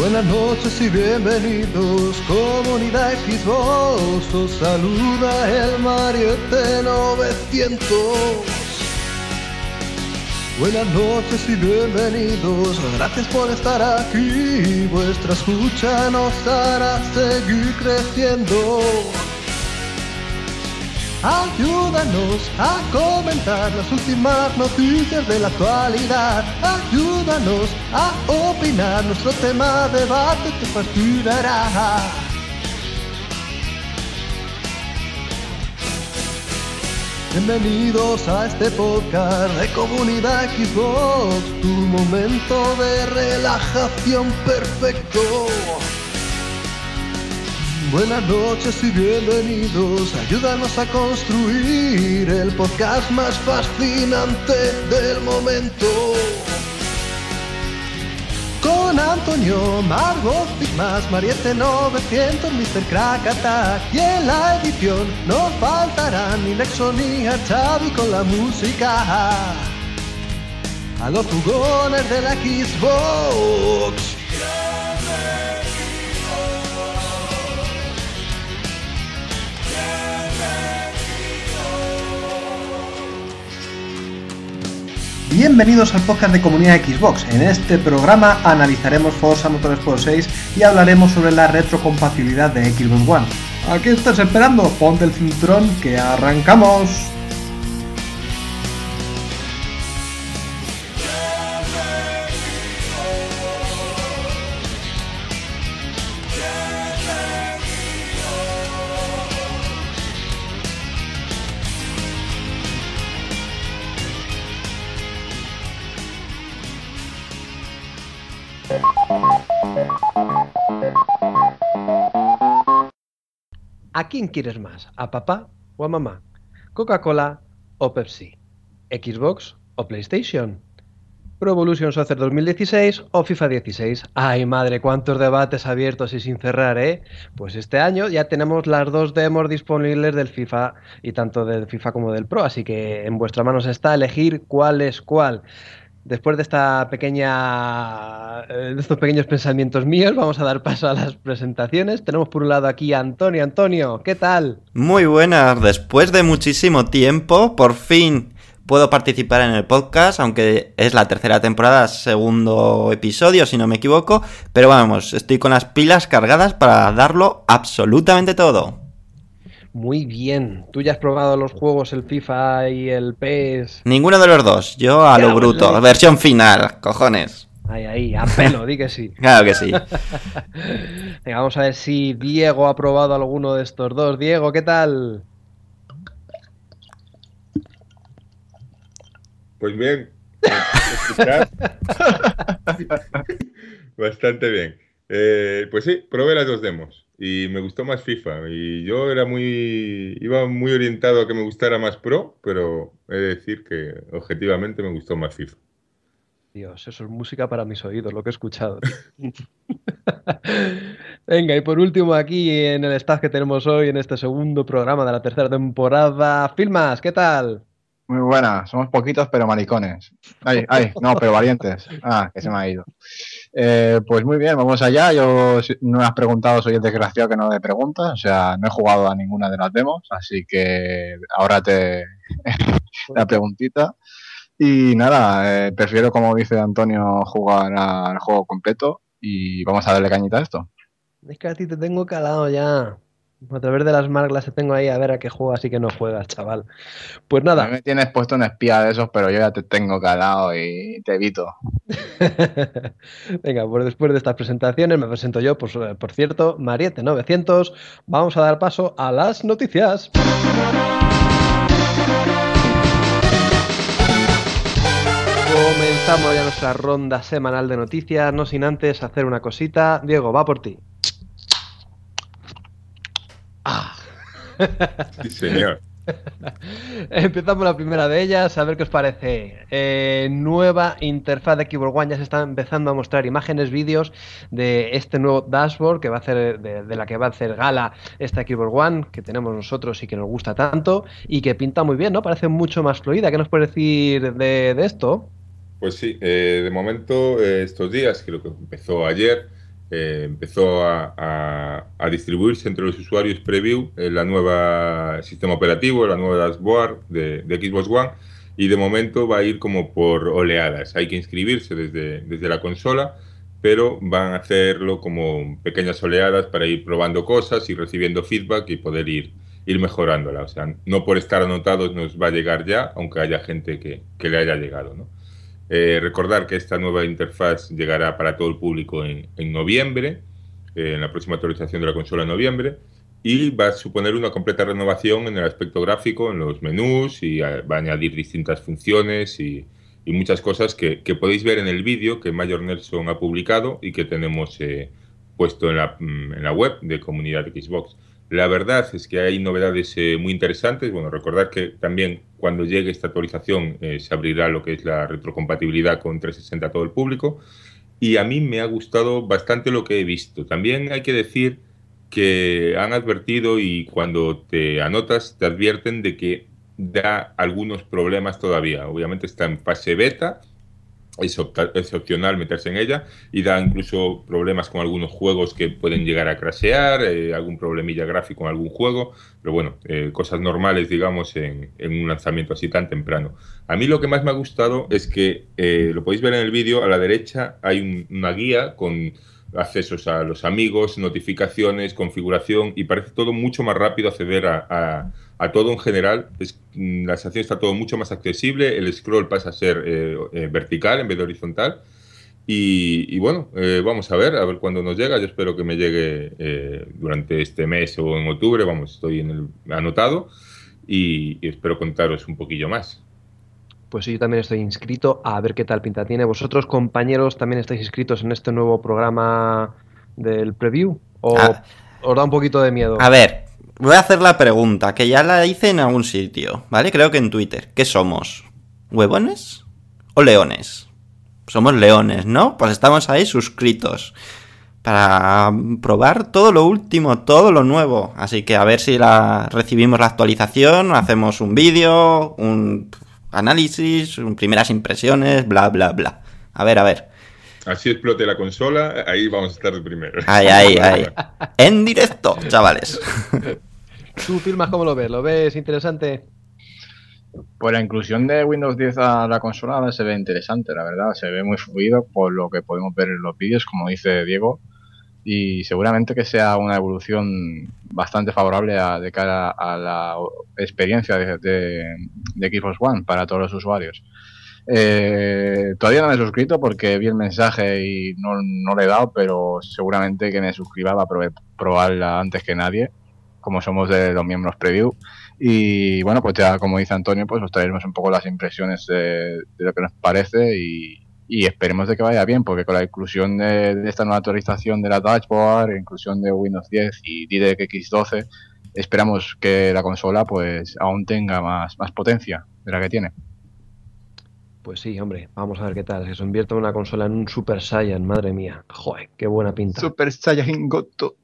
Buenas noches y bienvenidos, comunidad Xbox, os saluda el Mariette 900. Buenas noches y bienvenidos, gracias por estar aquí, vuestra escucha nos hará seguir creciendo. Ayúdanos a comentar las últimas noticias de la actualidad. Ayúdanos a opinar, nuestro tema de debate te fascinará. Bienvenidos a este podcast de Comunidad Xbox, tu momento de relajación perfecto. Buenas noches y bienvenidos, ayúdanos a construir el podcast más fascinante del momento. Con Antonio, Margot, más Mariette 900, Mr. Crack y en la edición no faltarán ni Nexo ni Xavi con la música. A los jugones de la Xbox. Bienvenidos al podcast de Comunidad Xbox. En este programa analizaremos Forza Motorsport 6 y hablaremos sobre la retrocompatibilidad de Xbox One. ¿A qué estás esperando? Ponte el cinturón que arrancamos. Quién quieres más? ¿A papá o a mamá? ¿Coca-Cola o Pepsi? ¿Xbox o PlayStation? ¿Pro Evolution Soccer 2016 o FIFA 16? Ay madre, cuántos debates abiertos y sin cerrar, ¿eh? Pues este año ya tenemos las dos demos disponibles del FIFA y tanto del FIFA como del Pro, así que en vuestras manos está elegir cuál es cuál. Después de esta pequeña, eh, de estos pequeños pensamientos míos, vamos a dar paso a las presentaciones. Tenemos por un lado aquí a Antonio. Antonio, ¿qué tal? Muy buenas. Después de muchísimo tiempo, por fin puedo participar en el podcast, aunque es la tercera temporada, segundo episodio, si no me equivoco. Pero vamos, estoy con las pilas cargadas para darlo absolutamente todo. Muy bien. ¿Tú ya has probado los juegos, el FIFA y el PES? Ninguno de los dos. Yo a lo bruto. Versión final, cojones. Ahí, ahí, a pelo, di que sí. Claro que sí. Venga, vamos a ver si Diego ha probado alguno de estos dos. Diego, ¿qué tal? Pues bien. Bastante bien. Eh, pues sí, probé las dos demos y me gustó más FIFA. Y yo era muy. iba muy orientado a que me gustara más Pro, pero he de decir que objetivamente me gustó más FIFA. Dios, eso es música para mis oídos, lo que he escuchado. Venga, y por último, aquí en el staff que tenemos hoy, en este segundo programa de la tercera temporada, Filmas, ¿qué tal? Muy buena, somos poquitos pero maricones. Ay, ay, no, pero valientes. Ah, que se me ha ido. Eh, pues muy bien, vamos allá. Yo no has preguntado, soy el desgraciado que no me preguntas. O sea, no he jugado a ninguna de las demos, así que ahora te la preguntita. Y nada, eh, prefiero, como dice Antonio, jugar al juego completo y vamos a darle cañita a esto. Es que a ti te tengo calado ya. A través de las marglas te tengo ahí a ver a qué juegas y qué no juegas, chaval. Pues nada. Mí me tienes puesto un espía de esos, pero yo ya te tengo calado y te evito. Venga, pues después de estas presentaciones me presento yo, pues, por cierto, Mariette900. Vamos a dar paso a las noticias. Comenzamos ya nuestra ronda semanal de noticias, no sin antes hacer una cosita. Diego, va por ti. Ah. Sí, señor. Empezamos la primera de ellas, a ver qué os parece. Eh, nueva interfaz de Keyboard One, ya se están empezando a mostrar imágenes, vídeos de este nuevo dashboard que va a hacer, de, de, la que va a hacer gala esta Keyboard One, que tenemos nosotros y que nos gusta tanto, y que pinta muy bien, ¿no? Parece mucho más fluida. ¿Qué nos puedes decir de, de esto? Pues sí, eh, de momento, eh, estos días, creo que empezó ayer, eh, empezó a, distribuirse entre los usuarios preview el la nueva sistema operativo, la nueva dashboard de, Xbox One y de momento va a ir como por oleadas. Hay que inscribirse desde, desde la consola, pero van a hacerlo como pequeñas oleadas para ir probando cosas y recibiendo feedback y poder ir, ir mejorándola. O sea, no por estar anotados nos va a llegar ya, aunque haya gente que, que le haya llegado, ¿no? Eh, recordar que esta nueva interfaz llegará para todo el público en, noviembre, eh, en la próxima actualización de la consola en noviembre, y va a suponer una completa renovación en el aspecto gráfico, en los menús, y va a añadir distintas funciones y, muchas cosas que, podéis ver en el vídeo que Mayor Nelson ha publicado y que tenemos eh, puesto en la, mm, en la web de Comunidad Xbox. La verdad es que hay novedades eh, muy interesantes. Bueno, recordar que también cuando llegue esta actualización eh, se abrirá lo que es la retrocompatibilidad con 360 a todo el público. Y a mí me ha gustado bastante lo que he visto. También hay que decir que han advertido y cuando te anotas te advierten de que da algunos problemas todavía. Obviamente está en fase beta es, opcional meterse en ella y da incluso problemas con algunos juegos que pueden llegar a crashear, eh, algún problemilla gráfico en algún juego, pero bueno, eh, cosas normales, digamos, en, un lanzamiento así tan temprano. A mí lo que más me ha gustado es que, eh, lo podéis ver en el vídeo, a la derecha hay una guía con accesos a los amigos, notificaciones, configuración y parece todo mucho más rápido acceder a todo en general, es, mm, la sensación está todo mucho más accesible, el scroll pasa a ser eh, eh, vertical en vez de horizontal. Y, bueno, eh, vamos a ver, a ver cuándo nos llega. Yo espero que me llegue durante este mes o en octubre. Vamos, estoy en el anotado y, espero contaros un poquillo más. Pues sí, yo también estoy inscrito a ver qué tal pinta tiene. ¿Vosotros, compañeros, también estáis inscritos en este nuevo programa del preview? ¿O ah. os da un poquito de miedo? A ver, Voy a hacer la pregunta, que ya la hice en algún sitio, ¿vale? Creo que en Twitter. ¿Qué somos? ¿Huevones o leones? Somos leones, ¿no? Pues estamos ahí suscritos para probar todo lo último, todo lo nuevo. Así que a ver si la recibimos la actualización, hacemos un vídeo, un análisis, primeras impresiones, bla, bla, bla. A ver, a ver. Así explote la consola, ahí vamos a estar de primero. Ahí, ahí, ahí. En directo, chavales. ¿Tú filmas cómo lo ves? ¿Lo ves interesante? Pues la inclusión de Windows 10 a la consola se ve interesante, la verdad. Se ve muy fluido por lo que podemos ver en los vídeos, como dice Diego. Y seguramente que sea una evolución bastante favorable de cara a la experiencia de, Xbox One para todos los usuarios. Eh, todavía no me he suscrito porque vi el mensaje y no, no le he dado, pero seguramente que me suscriba para probarla antes que nadie como somos de los miembros preview. Y bueno, pues ya como dice Antonio, pues os traeremos un poco las impresiones de, lo que nos parece y, esperemos de que vaya bien, porque con la inclusión de, esta nueva actualización de la dashboard, inclusión de Windows 10 y DirectX 12, esperamos que la consola pues aún tenga más, más potencia de la que tiene. Pues sí, hombre, vamos a ver qué tal. Se convierte una consola en un Super Saiyan, madre mía. Joder, qué buena pinta. Super Saiyan Goto.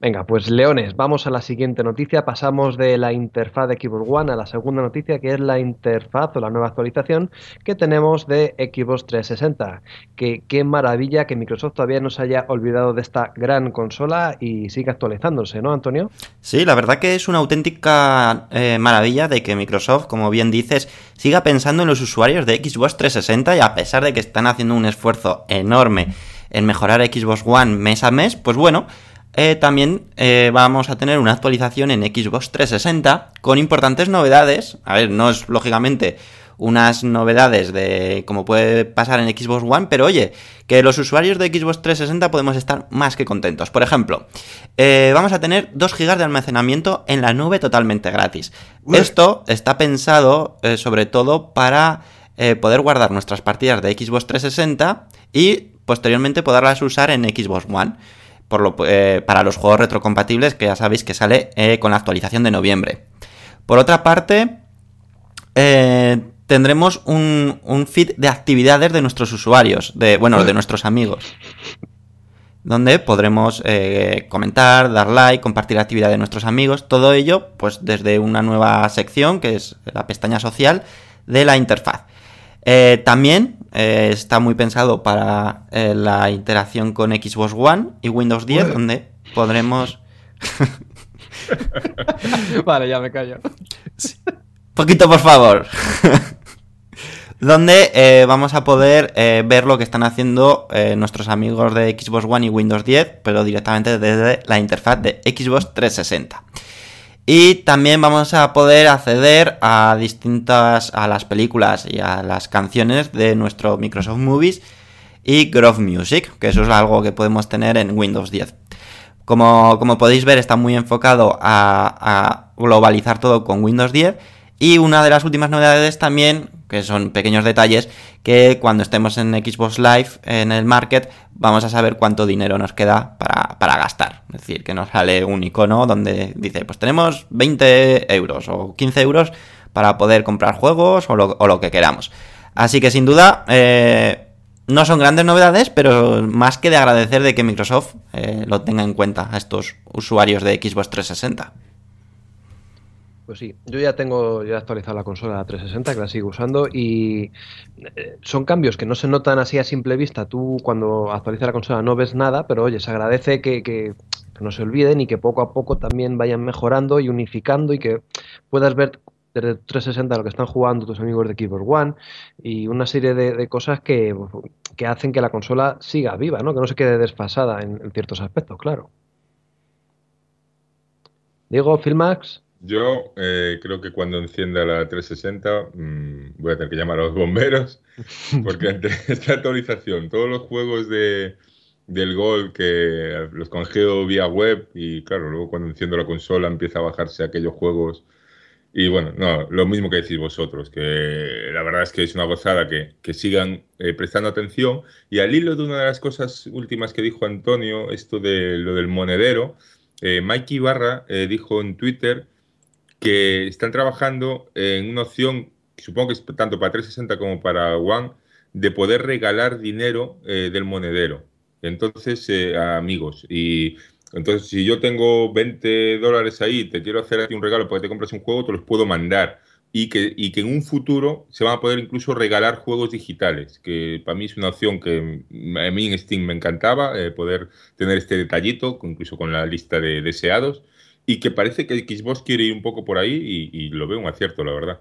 Venga, pues Leones, vamos a la siguiente noticia. Pasamos de la interfaz de Xbox One a la segunda noticia, que es la interfaz o la nueva actualización que tenemos de Xbox 360. Que qué maravilla que Microsoft todavía no se haya olvidado de esta gran consola y siga actualizándose, ¿no, Antonio? Sí, la verdad que es una auténtica eh, maravilla de que Microsoft, como bien dices, siga pensando en los usuarios de Xbox 360 y a pesar de que están haciendo un esfuerzo enorme en mejorar Xbox One mes a mes, pues bueno, eh, también eh, vamos a tener una actualización en Xbox 360 con importantes novedades. A ver, no es lógicamente unas novedades de como puede pasar en Xbox One, pero oye, que los usuarios de Xbox 360 podemos estar más que contentos. Por ejemplo, eh, vamos a tener 2 GB de almacenamiento en la nube totalmente gratis. Esto está pensado sobre todo para poder guardar nuestras partidas de Xbox 360 y posteriormente poderlas usar en Xbox One por eh, para los juegos retrocompatibles que ya sabéis que sale eh, con la actualización de noviembre. Por otra parte, eh, tendremos un, un, feed de actividades de nuestros usuarios, de, bueno, de nuestros amigos, donde podremos comentar, dar like, compartir actividad de nuestros amigos, todo ello pues desde una nueva sección que es la pestaña social de la interfaz. también eh, está muy pensado para eh, la interacción con Xbox One y Windows 10, donde podremos... vale, ya me callo. Poquito, por favor. donde eh, vamos a poder eh, ver lo que están haciendo eh, nuestros amigos de Xbox One y Windows 10, pero directamente desde la interfaz de Xbox 360. Y también vamos a poder acceder a distintas, a las películas y a las canciones de nuestro Microsoft Movies y Grove Music, que eso es algo que podemos tener en Windows 10. Como, como podéis ver, está muy enfocado a, a globalizar todo con Windows 10. Y una de las últimas novedades también que son pequeños detalles, que cuando estemos en Xbox Live, en el market, vamos a saber cuánto dinero nos queda para, gastar. Es decir, que nos sale un icono donde dice, pues tenemos 20 euros o 15 euros para poder comprar juegos o lo, que queramos. Así que sin duda, eh, no son grandes novedades, pero más que de agradecer de que Microsoft eh, lo tenga en cuenta a estos usuarios de Xbox 360. Pues sí, yo ya tengo ya actualizado la consola 360, que la sigo usando, y eh, son cambios que no se notan así a simple vista. Tú cuando actualizas la consola no ves nada, pero oye, se agradece que, que, no se olviden y que poco a poco también vayan mejorando y unificando y que puedas ver desde 360 lo que están jugando tus amigos de Keyboard One y una serie de, cosas que, que, hacen que la consola siga viva, ¿no? que no se quede desfasada en, en ciertos aspectos, claro. Diego, Filmax. Yo eh, creo que cuando encienda la 360 mm, voy a tener que llamar a los bomberos, porque entre esta actualización, todos los juegos de, del Gol que los congelo vía web y claro, luego cuando enciendo la consola empieza a bajarse aquellos juegos. Y bueno, no, lo mismo que decís vosotros, que la verdad es que es una gozada que, que sigan eh, prestando atención. Y al hilo de una de las cosas últimas que dijo Antonio, esto de lo del monedero, eh, Mikey Barra dijo en Twitter que están trabajando en una opción, supongo que es tanto para 360 como para One, de poder regalar dinero eh, del monedero. Entonces, eh, amigos. Y entonces, si yo tengo 20 dólares ahí, te quiero hacer aquí un regalo para que te compres un juego, te los puedo mandar. Y que, y que en un futuro se van a poder incluso regalar juegos digitales, que para mí es una opción que a mí en Steam me encantaba, eh, poder tener este detallito, incluso con la lista de deseados. Y que parece que Xbox quiere ir un poco por ahí y, lo veo un acierto, la verdad.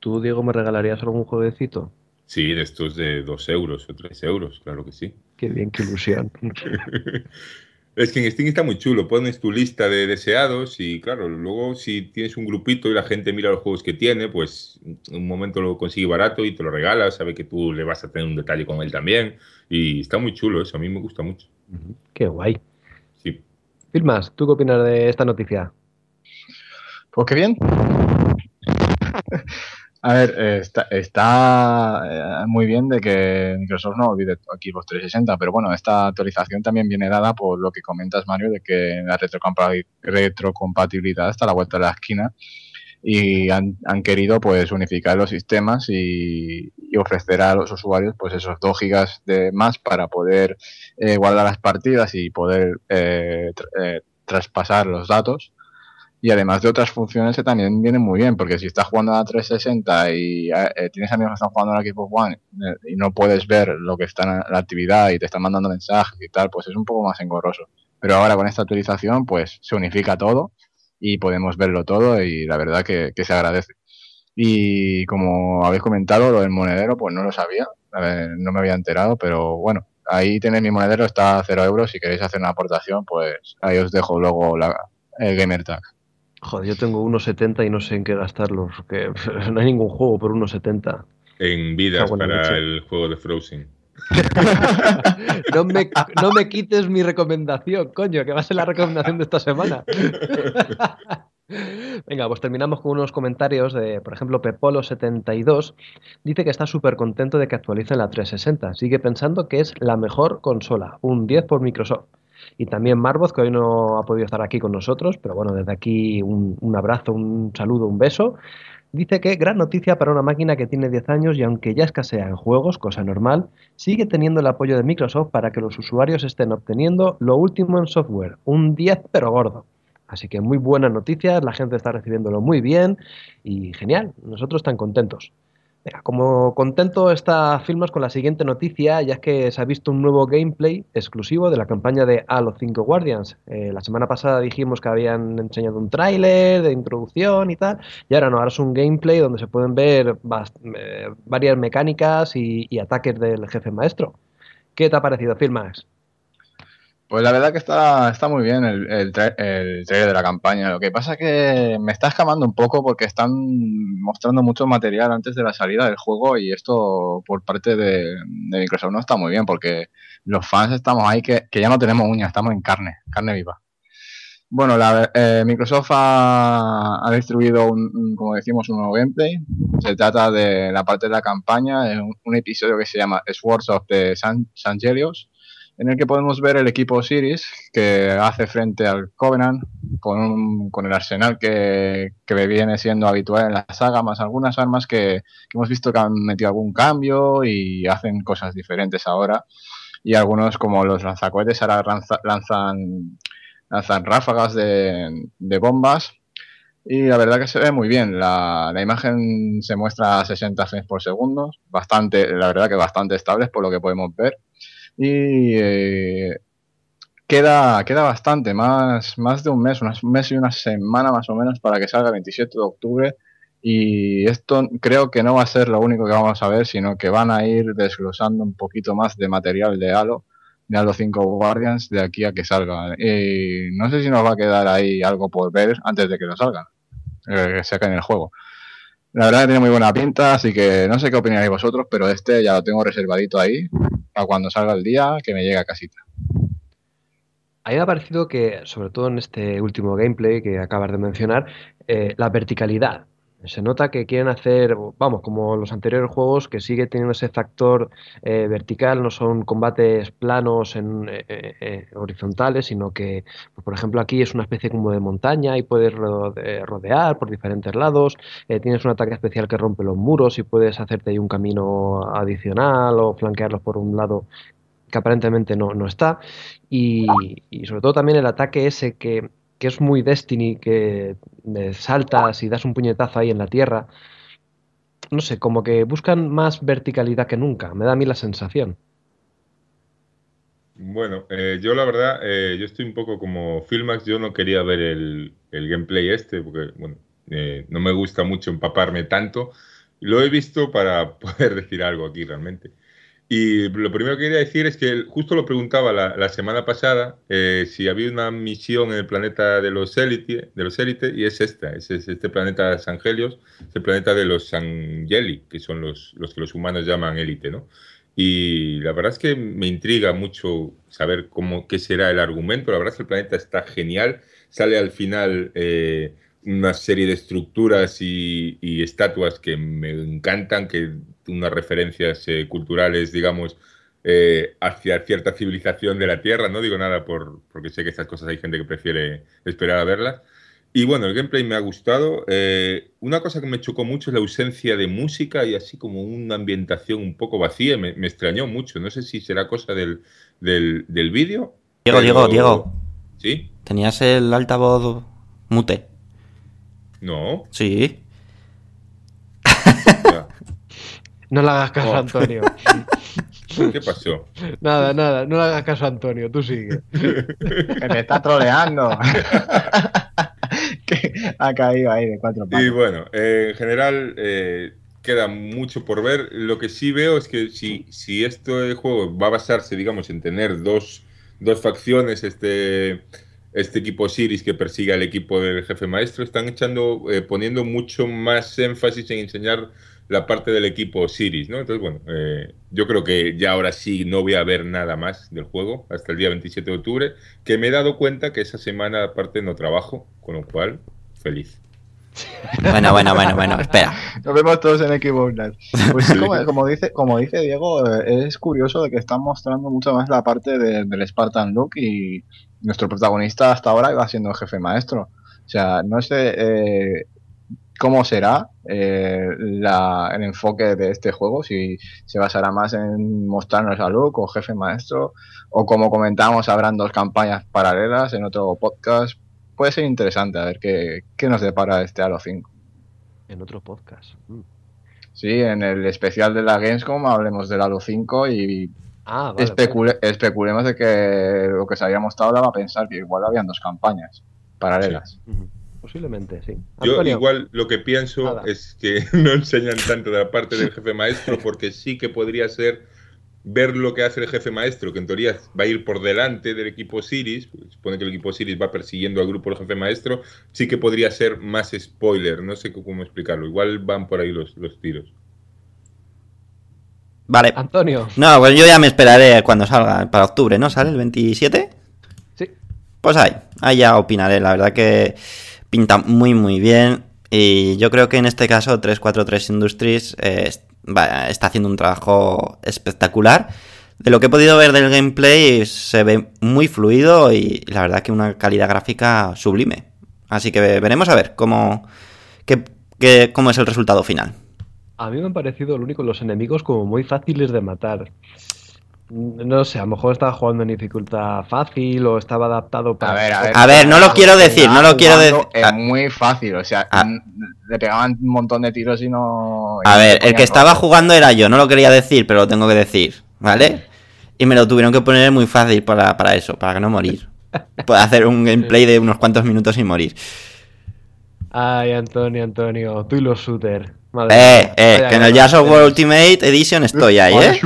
¿Tú, Diego, me regalarías algún jueguecito? Sí, de estos de 2 euros o 3 euros, claro que sí. Qué bien, qué ilusión. es que en Steam está muy chulo, pones tu lista de deseados y claro, luego si tienes un grupito y la gente mira los juegos que tiene, pues en un momento lo consigue barato y te lo regalas, sabe que tú le vas a tener un detalle con él también y está muy chulo eso, a mí me gusta mucho. Qué guay. Filmas, ¿tú qué opinas de esta noticia? Pues qué bien. A ver, está, eh, muy bien de que Microsoft no olvide Xbox 360, pero bueno, esta actualización también viene dada por lo que comentas, Mario, de que la retrocompatibilidad está a la vuelta de la esquina y han, querido pues unificar los sistemas y, ofrecer a los usuarios pues esos 2 gigas de más para poder eh, guardar las partidas y poder eh, eh, traspasar los datos. Y además de otras funciones que también vienen muy bien porque si estás jugando a la 360 y tienes amigos que están jugando a la Xbox One y no puedes ver lo que está en la actividad y te están mandando mensajes y tal pues es un poco más engorroso. Pero ahora con esta actualización pues se unifica todo y podemos verlo todo y la verdad que, se agradece. Y como habéis comentado, lo del monedero, pues no lo sabía, no me había enterado, pero bueno, ahí tenéis mi monedero, está a cero euros, si queréis hacer una aportación, pues ahí os dejo luego la, el gamer tag. Joder, yo tengo 1.70 y no sé en qué gastarlos, porque no hay ningún juego por 1.70. En vidas para el juego de Frozen. no, me, no me quites mi recomendación, coño, que va a ser la recomendación de esta semana. Venga, pues terminamos con unos comentarios de, por ejemplo, Pepolo72 dice que está súper contento de que actualicen la 360. Sigue pensando que es la mejor consola, un 10 por Microsoft. Y también Marvoz, que hoy no ha podido estar aquí con nosotros, pero bueno, desde aquí un, un abrazo, un saludo, un beso. Dice que gran noticia para una máquina que tiene 10 años y aunque ya escasea en juegos, cosa normal, sigue teniendo el apoyo de Microsoft para que los usuarios estén obteniendo lo último en software, un 10 pero gordo. Así que muy buenas noticias, la gente está recibiéndolo muy bien y genial, nosotros están contentos. Como contento está Filmas con la siguiente noticia, ya que se ha visto un nuevo gameplay exclusivo de la campaña de Halo 5 Guardians. Eh, la semana pasada dijimos que habían enseñado un tráiler de introducción y tal, y ahora no, ahora es un gameplay donde se pueden ver eh, varias mecánicas y, ataques del jefe maestro. ¿Qué te ha parecido, Filmas? Pues la verdad que está, está muy bien el, el, trailer de la campaña. Lo que pasa es que me está escamando un poco porque están mostrando mucho material antes de la salida del juego y esto por parte de, Microsoft no está muy bien porque los fans estamos ahí que, ya no tenemos uñas, estamos en carne, carne viva. Bueno, la, eh, Microsoft ha, ha distribuido, un, como decimos, un nuevo gameplay. Se trata de la parte de la campaña, un, un episodio que se llama Swords of the San, Sangelios en el que podemos ver el equipo Osiris que hace frente al Covenant con, con el arsenal que, que, viene siendo habitual en la saga, más algunas armas que, hemos visto que han metido algún cambio y hacen cosas diferentes ahora. Y algunos, como los lanzacohetes, ahora lanzan, lanzan ráfagas de, de bombas y la verdad que se ve muy bien. La, la, imagen se muestra a 60 frames por segundo. Bastante, la verdad que bastante estables por lo que podemos ver. Y eh, queda, queda bastante, más, más de un mes, un mes y una semana más o menos para que salga el 27 de octubre. Y esto creo que no va a ser lo único que vamos a ver, sino que van a ir desglosando un poquito más de material de Halo, de Halo 5 Guardians, de aquí a que salga. Y no sé si nos va a quedar ahí algo por ver antes de que lo salgan, eh, que saquen el juego. La verdad que tiene muy buena pinta, así que no sé qué opináis vosotros, pero este ya lo tengo reservadito ahí para cuando salga el día que me llegue a casita. A mí me ha parecido que, sobre todo en este último gameplay que acabas de mencionar, eh, la verticalidad se nota que quieren hacer, vamos, como los anteriores juegos, que sigue teniendo ese factor eh, vertical, no son combates planos en, eh, eh, horizontales, sino que, pues, por ejemplo, aquí es una especie como de montaña y puedes rodear por diferentes lados, tienes un ataque especial que rompe los muros y puedes hacerte ahí un camino adicional o flanquearlos por un lado que aparentemente no, no está. Y, y sobre todo también el ataque ese que que es muy Destiny, que saltas y das un puñetazo ahí en la tierra. No sé, como que buscan más verticalidad que nunca, me da a mí la sensación. Bueno, eh, yo la verdad, eh, yo estoy un poco como Filmax, yo no quería ver el, gameplay este, porque bueno, eh, no me gusta mucho empaparme tanto. Lo he visto para poder decir algo aquí realmente. Y lo primero que quería decir es que justo lo preguntaba la, semana pasada eh, si había una misión en el planeta de los élite, de los élite y es esta, es, este planeta Sangelios, es el planeta de los Sangeli, que son los, los que los humanos llaman élite, ¿no? Y la verdad es que me intriga mucho saber cómo, qué será el argumento. La verdad es que el planeta está genial. Sale al final eh, una serie de estructuras y, estatuas que me encantan, que unas referencias eh, culturales, digamos, eh, hacia cierta civilización de la Tierra. No digo nada por, porque sé que estas cosas hay gente que prefiere esperar a verlas. Y bueno, el gameplay me ha gustado. Eh, una cosa que me chocó mucho es la ausencia de música y así como una ambientación un poco vacía. Me, extrañó mucho. No sé si será cosa del, del, vídeo. Diego, Diego, Diego. ¿Sí? ¿Tenías el altavoz mute? No. Sí. no le hagas caso a oh. Antonio. ¿Qué pasó? Nada, nada, no le hagas caso a Antonio, tú sigue. que me está troleando. que ha caído ahí de cuatro pasos. Y bueno, en general eh, queda mucho por ver. Lo que sí veo es que si, si este juego va a basarse, digamos, en tener dos, dos facciones, este este equipo Siris que persigue al equipo del jefe maestro, están echando, eh, poniendo mucho más énfasis en enseñar la parte del equipo Siris, ¿no? Entonces, bueno, eh, yo creo que ya ahora sí no voy a ver nada más del juego hasta el día 27 de octubre, que me he dado cuenta que esa semana aparte no trabajo, con lo cual, feliz. Bueno, bueno, bueno, bueno, espera. Nos vemos todos en Equipo Pues como, dice, como dice Diego, eh, es curioso de que están mostrando mucho más la parte del Spartan Look y nuestro protagonista hasta ahora va siendo el jefe maestro. O sea, no sé eh, cómo será eh, el enfoque de este juego, si se basará más en mostrarnos a Luke o jefe maestro, o como comentamos, habrán dos campañas paralelas en otro podcast puede ser interesante a ver qué, nos depara este Halo 5. En otro podcast. Mm. Sí, en el especial de la Gamescom hablemos del Halo 5 y Ah, vale. especule- especulemos de que lo que se había mostrado daba a pensar que igual habían dos campañas paralelas. Posiblemente, sí. Yo Antonio, igual lo que pienso Nada. es que no enseñan tanto de la parte del jefe maestro porque sí que podría ser ver lo que hace el jefe maestro, que en teoría va a ir por delante del equipo Siris, pues, supone que el equipo Siris va persiguiendo al grupo del jefe maestro, sí que podría ser más spoiler, no sé cómo explicarlo, igual van por ahí los, los tiros. Vale. Antonio, No, pues yo ya me esperaré cuando salga, para octubre, ¿no? ¿Sale el 27? sí. Pues ahí, ahí ya opinaré. La verdad que pinta muy, muy bien. Y yo creo que en este caso 343 Industries eh, va- está haciendo un trabajo espectacular. De lo que he podido ver del gameplay se ve muy fluido y la verdad que una calidad gráfica sublime. Así que veremos a ver cómo, qué- qué- cómo es el resultado final. A mí me han parecido lo único los enemigos como muy fáciles de matar. No sé, a lo mejor estaba jugando en dificultad fácil o estaba adaptado para... A ver, a ver. A ver, no lo quiero decir, no lo quiero decir. Es Ah. muy fácil, o sea, Ah. n- le pegaban un montón de tiros y no. A ver, el que estaba jugando era yo, no lo quería decir, pero lo tengo que decir, ¿vale? Y me lo tuvieron que poner muy fácil para, para eso, para no morir. Puedo hacer un gameplay de unos cuantos minutos sin morir. Ay, Antonio, Antonio, tú y los shooter. Madre Eh, eh, que en el Jazz of War. Ultimate Edition estoy ahí, ¿eh?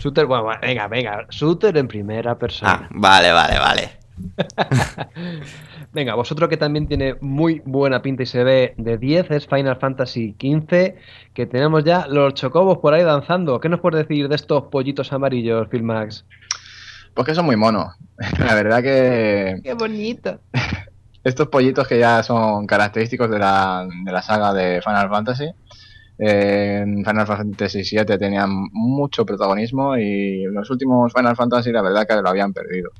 Shoot. Shooter, bueno, venga, venga, shooter en primera Ah, persona. vale, vale, vale. Venga, vosotros que también tiene muy buena pinta y se ve de 10 es Final Fantasy XV, que tenemos ya los chocobos por ahí danzando. ¿Qué nos puedes decir de estos pollitos amarillos, Filmax? Pues que son muy monos. La verdad que ¡Qué bonito! estos pollitos que ya son característicos de la, de la saga de Final Fantasy. En Final Fantasy VII tenían mucho protagonismo y en los últimos Final Fantasy la verdad que lo habían perdido.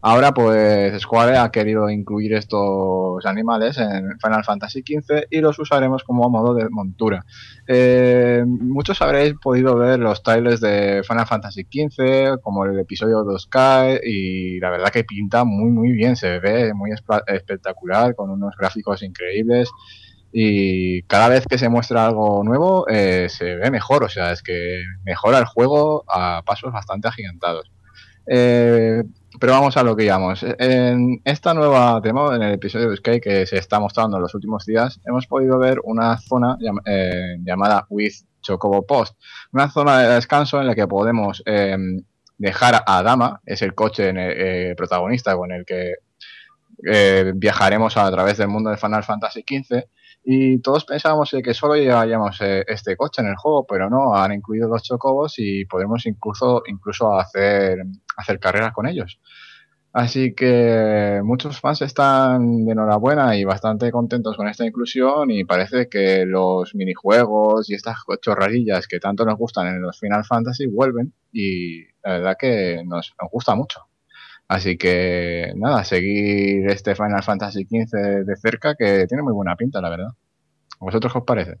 Ahora pues Square ha querido incluir estos animales en Final Fantasy XV y los usaremos como modo de montura. Eh, muchos habréis podido ver los trailers de Final Fantasy XV, como el episodio 2K, y la verdad que pinta muy muy bien, se ve muy espectacular, con unos gráficos increíbles. Y cada vez que se muestra algo nuevo, eh, se ve mejor, o sea, es que mejora el juego a pasos bastante agigantados. Eh, pero vamos a lo que íbamos. En esta nueva demo, en el episodio de Sky que se está mostrando en los últimos días, hemos podido ver una zona eh, llamada With Chocobo Post. Una zona de descanso en la que podemos eh, dejar a Dama, es el coche en el- eh, protagonista con el que viajaremos a través del mundo de Final Fantasy XV. Y todos pensábamos que solo llevaríamos eh, este coche en el juego, pero no, han incluido los chocobos y podremos incluso, incluso hacer, hacer carreras con ellos. Así que muchos fans están de enhorabuena y bastante contentos con esta inclusión y parece que los minijuegos y estas chorradillas que tanto nos gustan en los Final Fantasy vuelven y la verdad que nos, nos gusta mucho. Así que nada, seguir este Final Fantasy XV de cerca que tiene muy buena pinta, la verdad. ¿A vosotros qué os parece?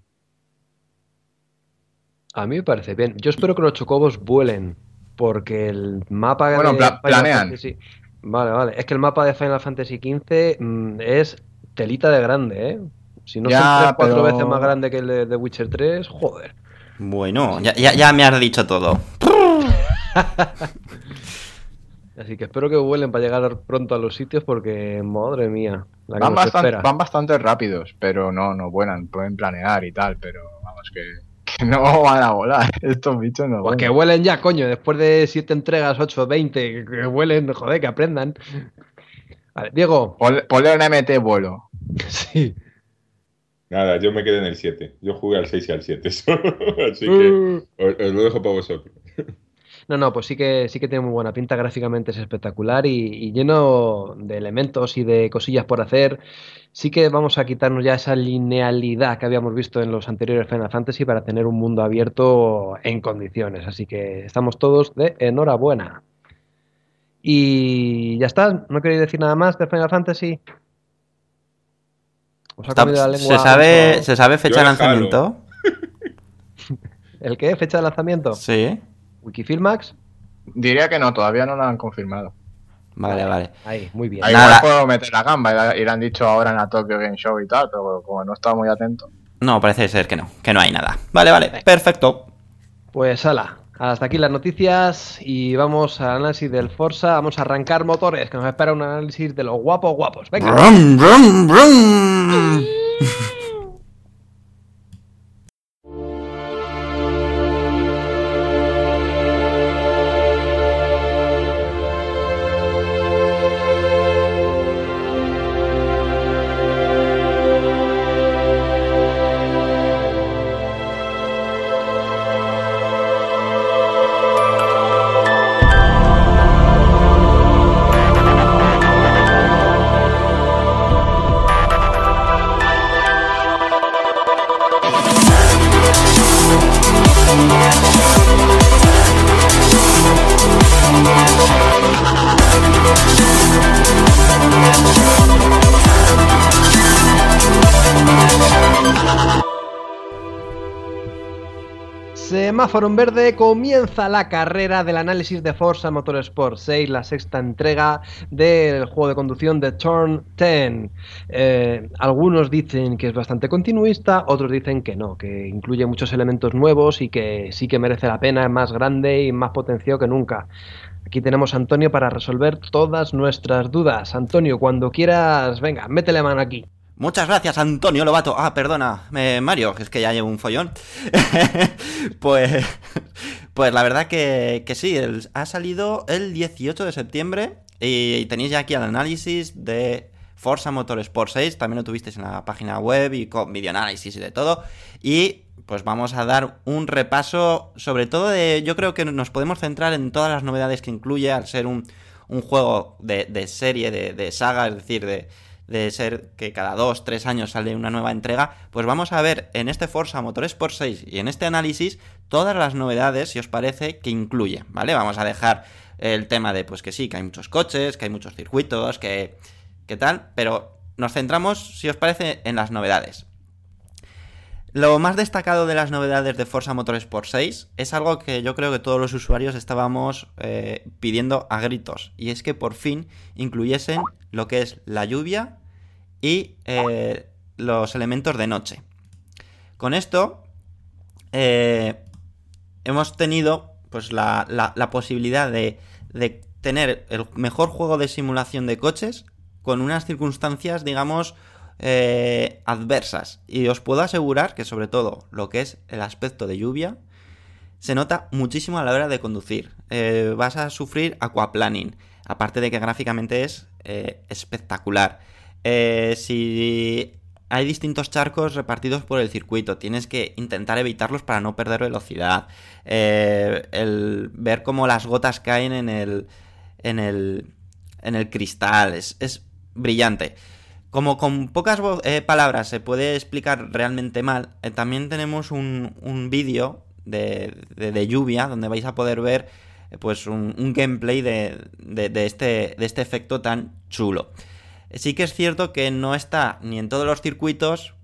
A mí me parece bien. Yo espero que los chocobos vuelen, porque el mapa Bueno, de pla- Final planean. Fantasy- Vale, vale. Es que el mapa de Final Fantasy XV mm, es telita de grande, ¿eh? Si no Ya, son tres, cuatro pero- veces más grande que el de, de Witcher 3, joder. Bueno, ya, ya, ya me has dicho todo. Así que espero que vuelen para llegar pronto a los sitios porque, madre mía, la que Van nos bastante, espera. van bastante rápidos, pero no, no vuelan, pueden planear y tal, pero vamos, que, que no van a volar. Estos bichos no Pues que vuelan. vuelen ya, coño, después de siete entregas, 8, 20, que, que vuelen, joder, que aprendan. Vale, Diego. Ponle, ponle un MT vuelo. Sí. Nada, yo me quedé en el 7. Yo jugué al 6 y al 7 solo. Así que Uh. os, os lo dejo para vosotros. No, no, pues sí que sí que tiene muy buena pinta, gráficamente es espectacular y, y lleno de elementos y de cosillas por hacer. Sí que vamos a quitarnos ya esa linealidad que habíamos visto en los anteriores Final Fantasy para tener un mundo abierto en condiciones. Así que estamos todos de enhorabuena. Y ya está, ¿no queréis decir nada más de Final Fantasy? ¿Os ha Está- comido la lengua ¿Se sabe? ¿Se sabe fecha de lanzamiento? ¿El qué? ¿Fecha de lanzamiento? Sí. ¿Wikifilmax? Diría que no, todavía no lo han confirmado. Vale, vale. Ahí, muy bien. Ahí Nada. igual puedo meter la gamba y la- y le han dicho ahora en la Tokyo Game Show y tal, pero como no estaba muy atento. No, parece ser que no, que no hay nada. Vale, vale, perfecto. Pues ala, hasta aquí las noticias y vamos al análisis del Forza. Vamos a arrancar motores, que nos espera un análisis de los guapos guapos. Venga. Brum, brum, brum. Semáforo en verde, comienza la carrera del análisis de Forza Motorsport 6, la sexta entrega del juego de conducción de Turn 10. Eh, algunos dicen que es bastante continuista, otros dicen que no, que incluye muchos elementos nuevos y que sí que merece la pena, es más grande y más potenciado que nunca. Aquí tenemos a Antonio para resolver todas nuestras dudas. Antonio, cuando quieras, venga, métele mano aquí. Muchas gracias, Antonio Lobato. Ah, perdona, eh, Mario, es que ya llevo un follón. pues, pues la verdad que, que sí, el- ha salido el 18 de septiembre y tenéis ya aquí el análisis de Forza Motorsport 6. También lo tuvisteis en la página web y con videoanálisis y de todo. Y pues vamos a dar un repaso, sobre todo de. Yo creo que nos podemos centrar en todas las novedades que incluye al ser un, un juego de, de serie, de, de saga, es decir, de, de ser que cada dos, tres años sale una nueva entrega, pues vamos a ver en este Forza Motorsport 6 y en este análisis todas las novedades, si os parece, que incluye, ¿vale? Vamos a dejar el tema de, pues que sí, que hay muchos coches, que hay muchos circuitos, que, que tal, pero nos centramos, si os parece, en las novedades. Lo más destacado de las novedades de Forza Motorsport 6 es algo que yo creo que todos los usuarios estábamos eh, pidiendo a gritos, y es que por fin incluyesen lo que es la lluvia y eh, los elementos de noche. Con esto eh, hemos tenido pues la, posibilidad de, tener el mejor juego de simulación de coches con unas circunstancias, digamos, eh, adversas. Y os puedo asegurar que sobre todo lo que es el aspecto de lluvia se nota muchísimo a la hora de conducir. Vas a sufrir aquaplaning, aparte de que gráficamente es eh, espectacular. Eh, si hay distintos charcos repartidos por el circuito, tienes que intentar evitarlos para no perder velocidad. Eh, el ver cómo las gotas caen en el, en el, en el cristal es, es brillante. Como con pocas palabras se puede explicar realmente mal, también tenemos un, un vídeo de, de- lluvia donde vais a poder ver pues un, gameplay de, de- este, de este efecto tan chulo. Eh, Sí que es cierto que no está ni en todos los circuitos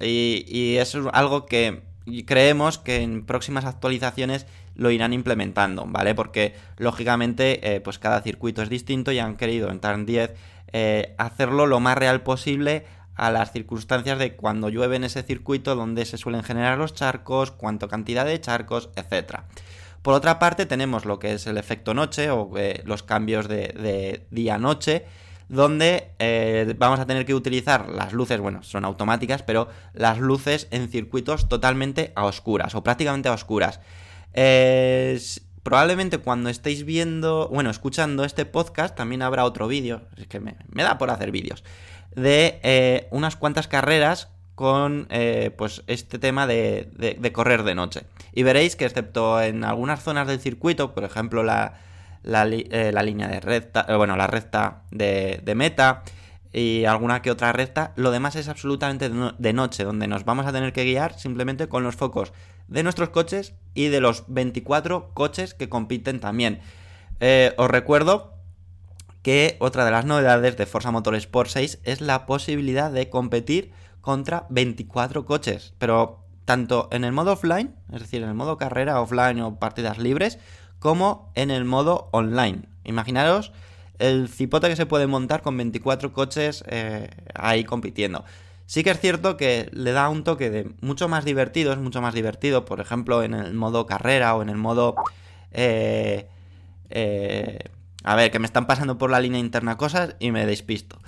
y, es algo que creemos que en próximas actualizaciones lo irán implementando, ¿vale? Porque lógicamente eh, pues cada circuito es distinto y han querido en TARN 10 eh, hacerlo lo más real posible a las circunstancias de cuando llueve en ese circuito, donde se suelen generar los charcos, cuánto cantidad de charcos, etc. Por otra parte tenemos lo que es el efecto noche o eh, los cambios de, día-noche, donde eh, vamos a tener que utilizar las luces, bueno, son automáticas, pero las luces en circuitos totalmente a oscuras o prácticamente a oscuras. Probablemente cuando estéis viendo, bueno, escuchando este podcast, también habrá otro vídeo, es que me, me da por hacer vídeos, de eh, unas cuantas carreras con eh, pues este tema de, correr de noche. Y veréis que excepto en algunas zonas del circuito, por ejemplo la, la, eh, línea de recta, eh, bueno, la recta de, meta y alguna que otra recta, lo demás es absolutamente de, no- de noche, donde nos vamos a tener que guiar simplemente con los focos de nuestros coches y de los 24 coches que compiten también. Os recuerdo que otra de las novedades de Forza Motorsport 6 es la posibilidad de competir contra 24 coches, pero tanto en el modo offline, es decir, en el modo carrera offline o partidas libres, como en el modo online. Imaginaros el cipote que se puede montar con 24 coches eh, ahí compitiendo. Sí que es cierto que le da un toque de mucho más divertido, es mucho más divertido, por ejemplo, en el modo carrera o en el modo... Eh, eh, a ver, que me están pasando por la línea interna cosas y me despisto.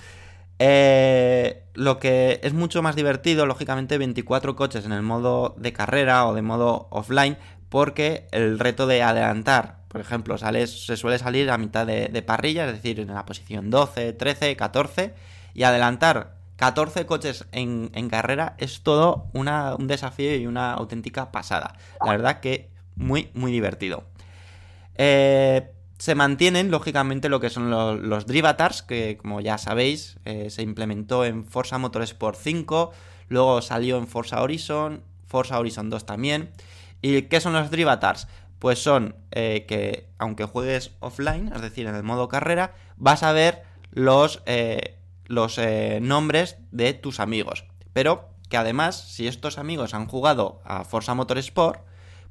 Eh, lo que es mucho más divertido, lógicamente, 24 coches en el modo de carrera o de modo offline, porque el reto de adelantar, por ejemplo, se suele salir a mitad de, parrilla, es decir, en la posición 12, 13, 14, y adelantar 14 coches en, carrera es todo un desafío y una auténtica pasada. La verdad que muy, muy divertido. Eh, se mantienen, lógicamente, lo que son los, Drivatars, que como ya sabéis, eh, se implementó en Forza Motorsport 5, luego salió en Forza Horizon, Forza Horizon 2 también. ¿Y qué son los Drivatars? Pues son eh, que, aunque juegues offline, es decir, en el modo carrera, vas a ver los, eh, los nombres de tus amigos. Pero que además, si estos amigos han jugado a Forza Motorsport,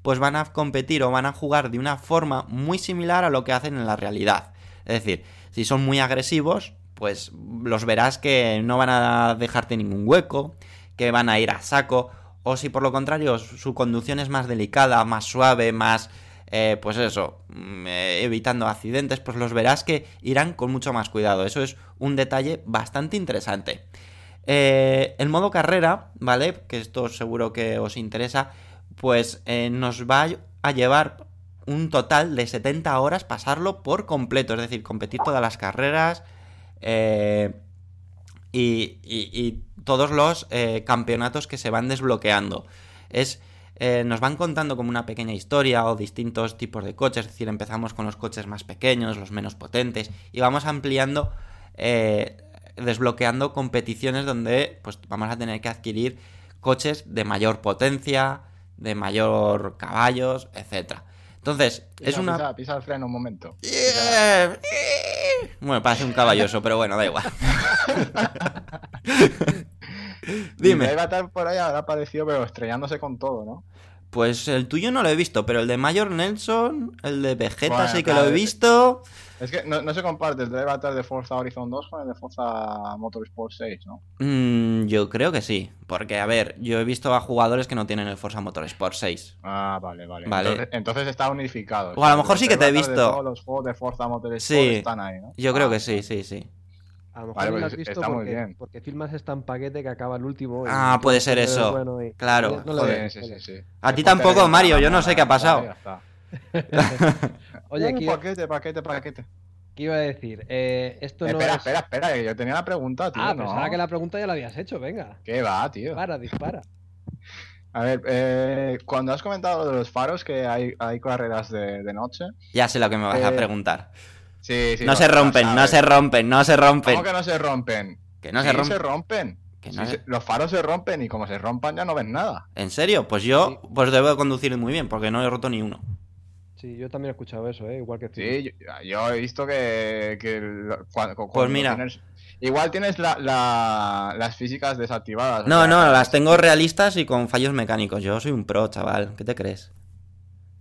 pues van a competir o van a jugar de una forma muy similar a lo que hacen en la realidad. Es decir, si son muy agresivos, pues los verás que no van a dejarte ningún hueco, que van a ir a saco, o si por lo contrario su conducción es más delicada, más suave, más... Eh, pues eso, mm, eh, evitando accidentes, pues los verás que irán con mucho más cuidado. Eso es un detalle bastante interesante. Eh, el modo carrera, ¿vale? Que esto seguro que os interesa pues eh, nos va a llevar un total de 70 horas pasarlo por completo, es decir, competir todas las carreras eh, y, todos los eh, campeonatos que se van desbloqueando. Es, nos van contando como una pequeña historia o distintos tipos de coches, es decir, empezamos con los coches más pequeños, los menos potentes, y vamos ampliando, desbloqueando competiciones donde pues, vamos a tener que adquirir coches de mayor potencia, de mayor caballos, etcétera. Entonces, es una. Pisa, pisa, el freno un momento. Bueno, parece un caballoso, pero bueno, da igual. Dime. El estar por ahí ha aparecido, pero estrellándose con todo, ¿no? Pues el tuyo no lo he visto, pero el de Mayor Nelson, el de Vegeta sí que lo he visto. Es que no, se comparte el de Avatar de Forza Horizon 2 con el de Forza Motorsport 6, ¿no? Mm, yo creo que sí. Porque, a ver, yo he visto a jugadores que no tienen el Forza Motorsport 6. Ah, vale, vale. Entonces, está unificado. O a lo mejor sí que te he visto. Todos los juegos de Forza Motorsport están ahí, ¿no? Yo creo que sí, sí, sí. A lo mejor lo has pues visto porque, porque, filmas este paquete que acaba el último. ah, puede ser eso. claro. A ti tampoco, Mario. Yo no sé qué ha pasado. Oye, aquí... paquete, paquete, paquete. ¿Qué iba a decir? Eh, esto no espera, espera, espera, que yo tenía la pregunta, tío. Ah, pensaba que la pregunta ya la habías hecho, venga. ¿Qué va, tío? Para, dispara. A ver, eh, cuando has comentado de los faros que hay, hay carreras de, noche. Ya sé lo que me vas a eh, preguntar. Sí, sí. No se rompen, no se rompen, no se rompen. ¿Cómo que no se rompen? Que no se, rompen. se rompen. los faros se rompen y como se rompan ya no ven nada. ¿En serio? Pues yo pues debo conducir muy bien porque no he roto ni uno. Sí, yo también he escuchado eso, ¿eh? igual que Sí, yo, he visto que, pues mira. igual tienes las físicas desactivadas. No, no, las tengo realistas y con fallos mecánicos. Yo soy un pro, chaval. ¿Qué te crees?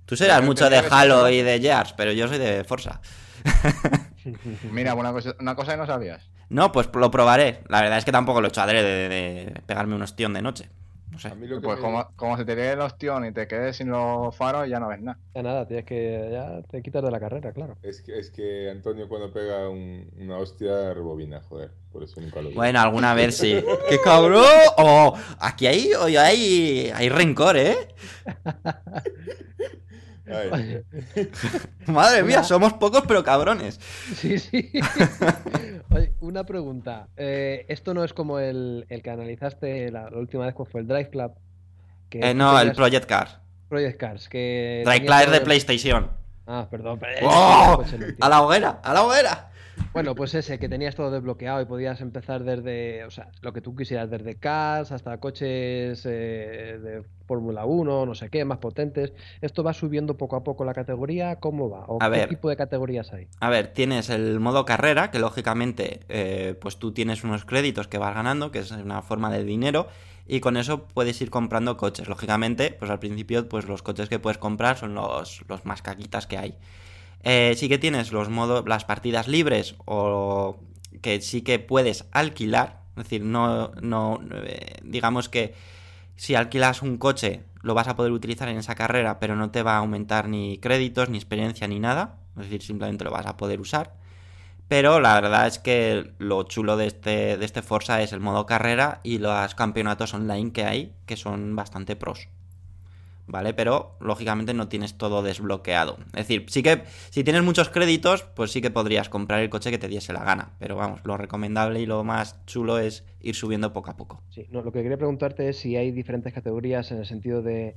Tú serás mucho de Halo y de Gears, pero yo soy de Forza. Mira, una cosa, una cosa que no sabías. No, pues lo probaré. La verdad es que tampoco lo he hecho adrede de, pegarme un ostión de noche. No sé. Pues como, se te quede el ostión y te quedes sin los faros, ya no ves nada. Ya nada, tienes que. Ya te quitas de la carrera, claro. Es que, es que Antonio, cuando pega una hostia, rebobina, joder. Por eso nunca lo digo. Bueno, alguna vez sí. ¡Qué cabrón! Oh, aquí hay, hay, hay rencor, ¿eh? Madre mía, somos pocos pero cabrones. Sí, sí. una pregunta. Eh, esto no es como el, que analizaste la, última vez, que fue el Drive Club. Eh, no, el Project Cars. Project Cars, que... Drive Club es de PlayStation. Ah, perdón. ¡Oh! ¡A la hoguera! ¡A la hoguera! Bueno, pues ese, que tenías todo desbloqueado y podías empezar desde, o sea, lo que tú quisieras, desde cars hasta coches eh, de Fórmula 1, no sé qué, más potentes. ¿Esto va subiendo poco a poco la categoría? ¿Cómo va? ¿O qué tipo de categorías hay? A ver, tienes el modo carrera, que lógicamente, eh, pues tú tienes unos créditos que vas ganando, que es una forma de dinero, y con eso puedes ir comprando coches. Lógicamente, pues al principio, pues los coches que puedes comprar son los, los más caquitas que hay. Eh, sí que tienes los modos, las partidas libres o que sí que puedes alquilar, es decir, no, no eh, digamos que si alquilas un coche lo vas a poder utilizar en esa carrera, pero no te va a aumentar ni créditos, ni experiencia, ni nada. Es decir, simplemente lo vas a poder usar. Pero la verdad es que lo chulo de este, de este Forza es el modo carrera y los campeonatos online que hay, que son bastante pros. ¿Vale? Pero lógicamente no tienes todo desbloqueado. Es decir, sí que si tienes muchos créditos, pues sí que podrías comprar el coche que te diese la gana. Pero vamos, lo recomendable y lo más chulo es ir subiendo poco a poco. Sí, no, lo que quería preguntarte es si hay diferentes categorías en el sentido de,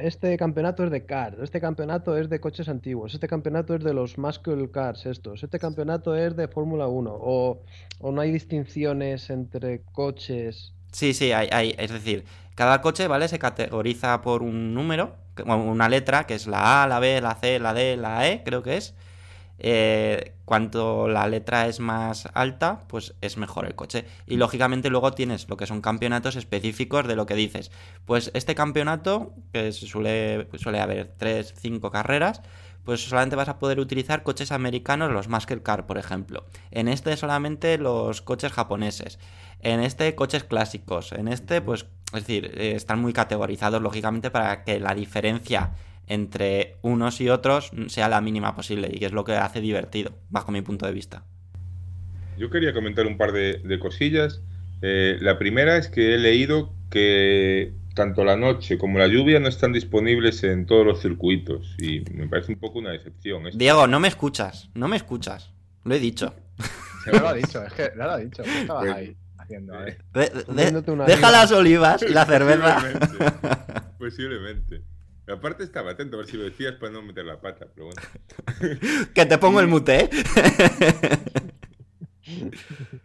este campeonato es de cars, este campeonato es de coches antiguos, este campeonato es de los muscle cars estos, este campeonato es de Fórmula 1, o, o no hay distinciones entre coches. Sí, sí, hay, hay, es decir, cada coche, ¿vale? Se categoriza por un número, una letra, que es la A, la B, la C, la D, la E, creo que es. Eh, cuanto la letra es más alta, pues es mejor el coche. Y lógicamente luego tienes lo que son campeonatos específicos de lo que dices. Pues este campeonato, que suele, suele haber 3, 5 carreras, pues solamente vas a poder utilizar coches americanos, los Muscle Car, por ejemplo. En este solamente los coches japoneses. En este coches clásicos. En este, pues es decir, eh, están muy categorizados, lógicamente, para que la diferencia entre unos y otros sea la mínima posible y que es lo que hace divertido, bajo mi punto de vista. Yo quería comentar un par de, cosillas. Eh, la primera es que he leído que tanto la noche como la lluvia no están disponibles en todos los circuitos y me parece un poco una decepción. Diego, no me escuchas, no me escuchas. Lo he dicho. Se me lo ha dicho, es que no lo ha dicho. Estabas pues ahí deja las olivas y la cerveza. Posiblemente. Aparte estaba atento a ver si lo decías para no meter la pata, pero bueno. que te pongo el mute, ¿eh?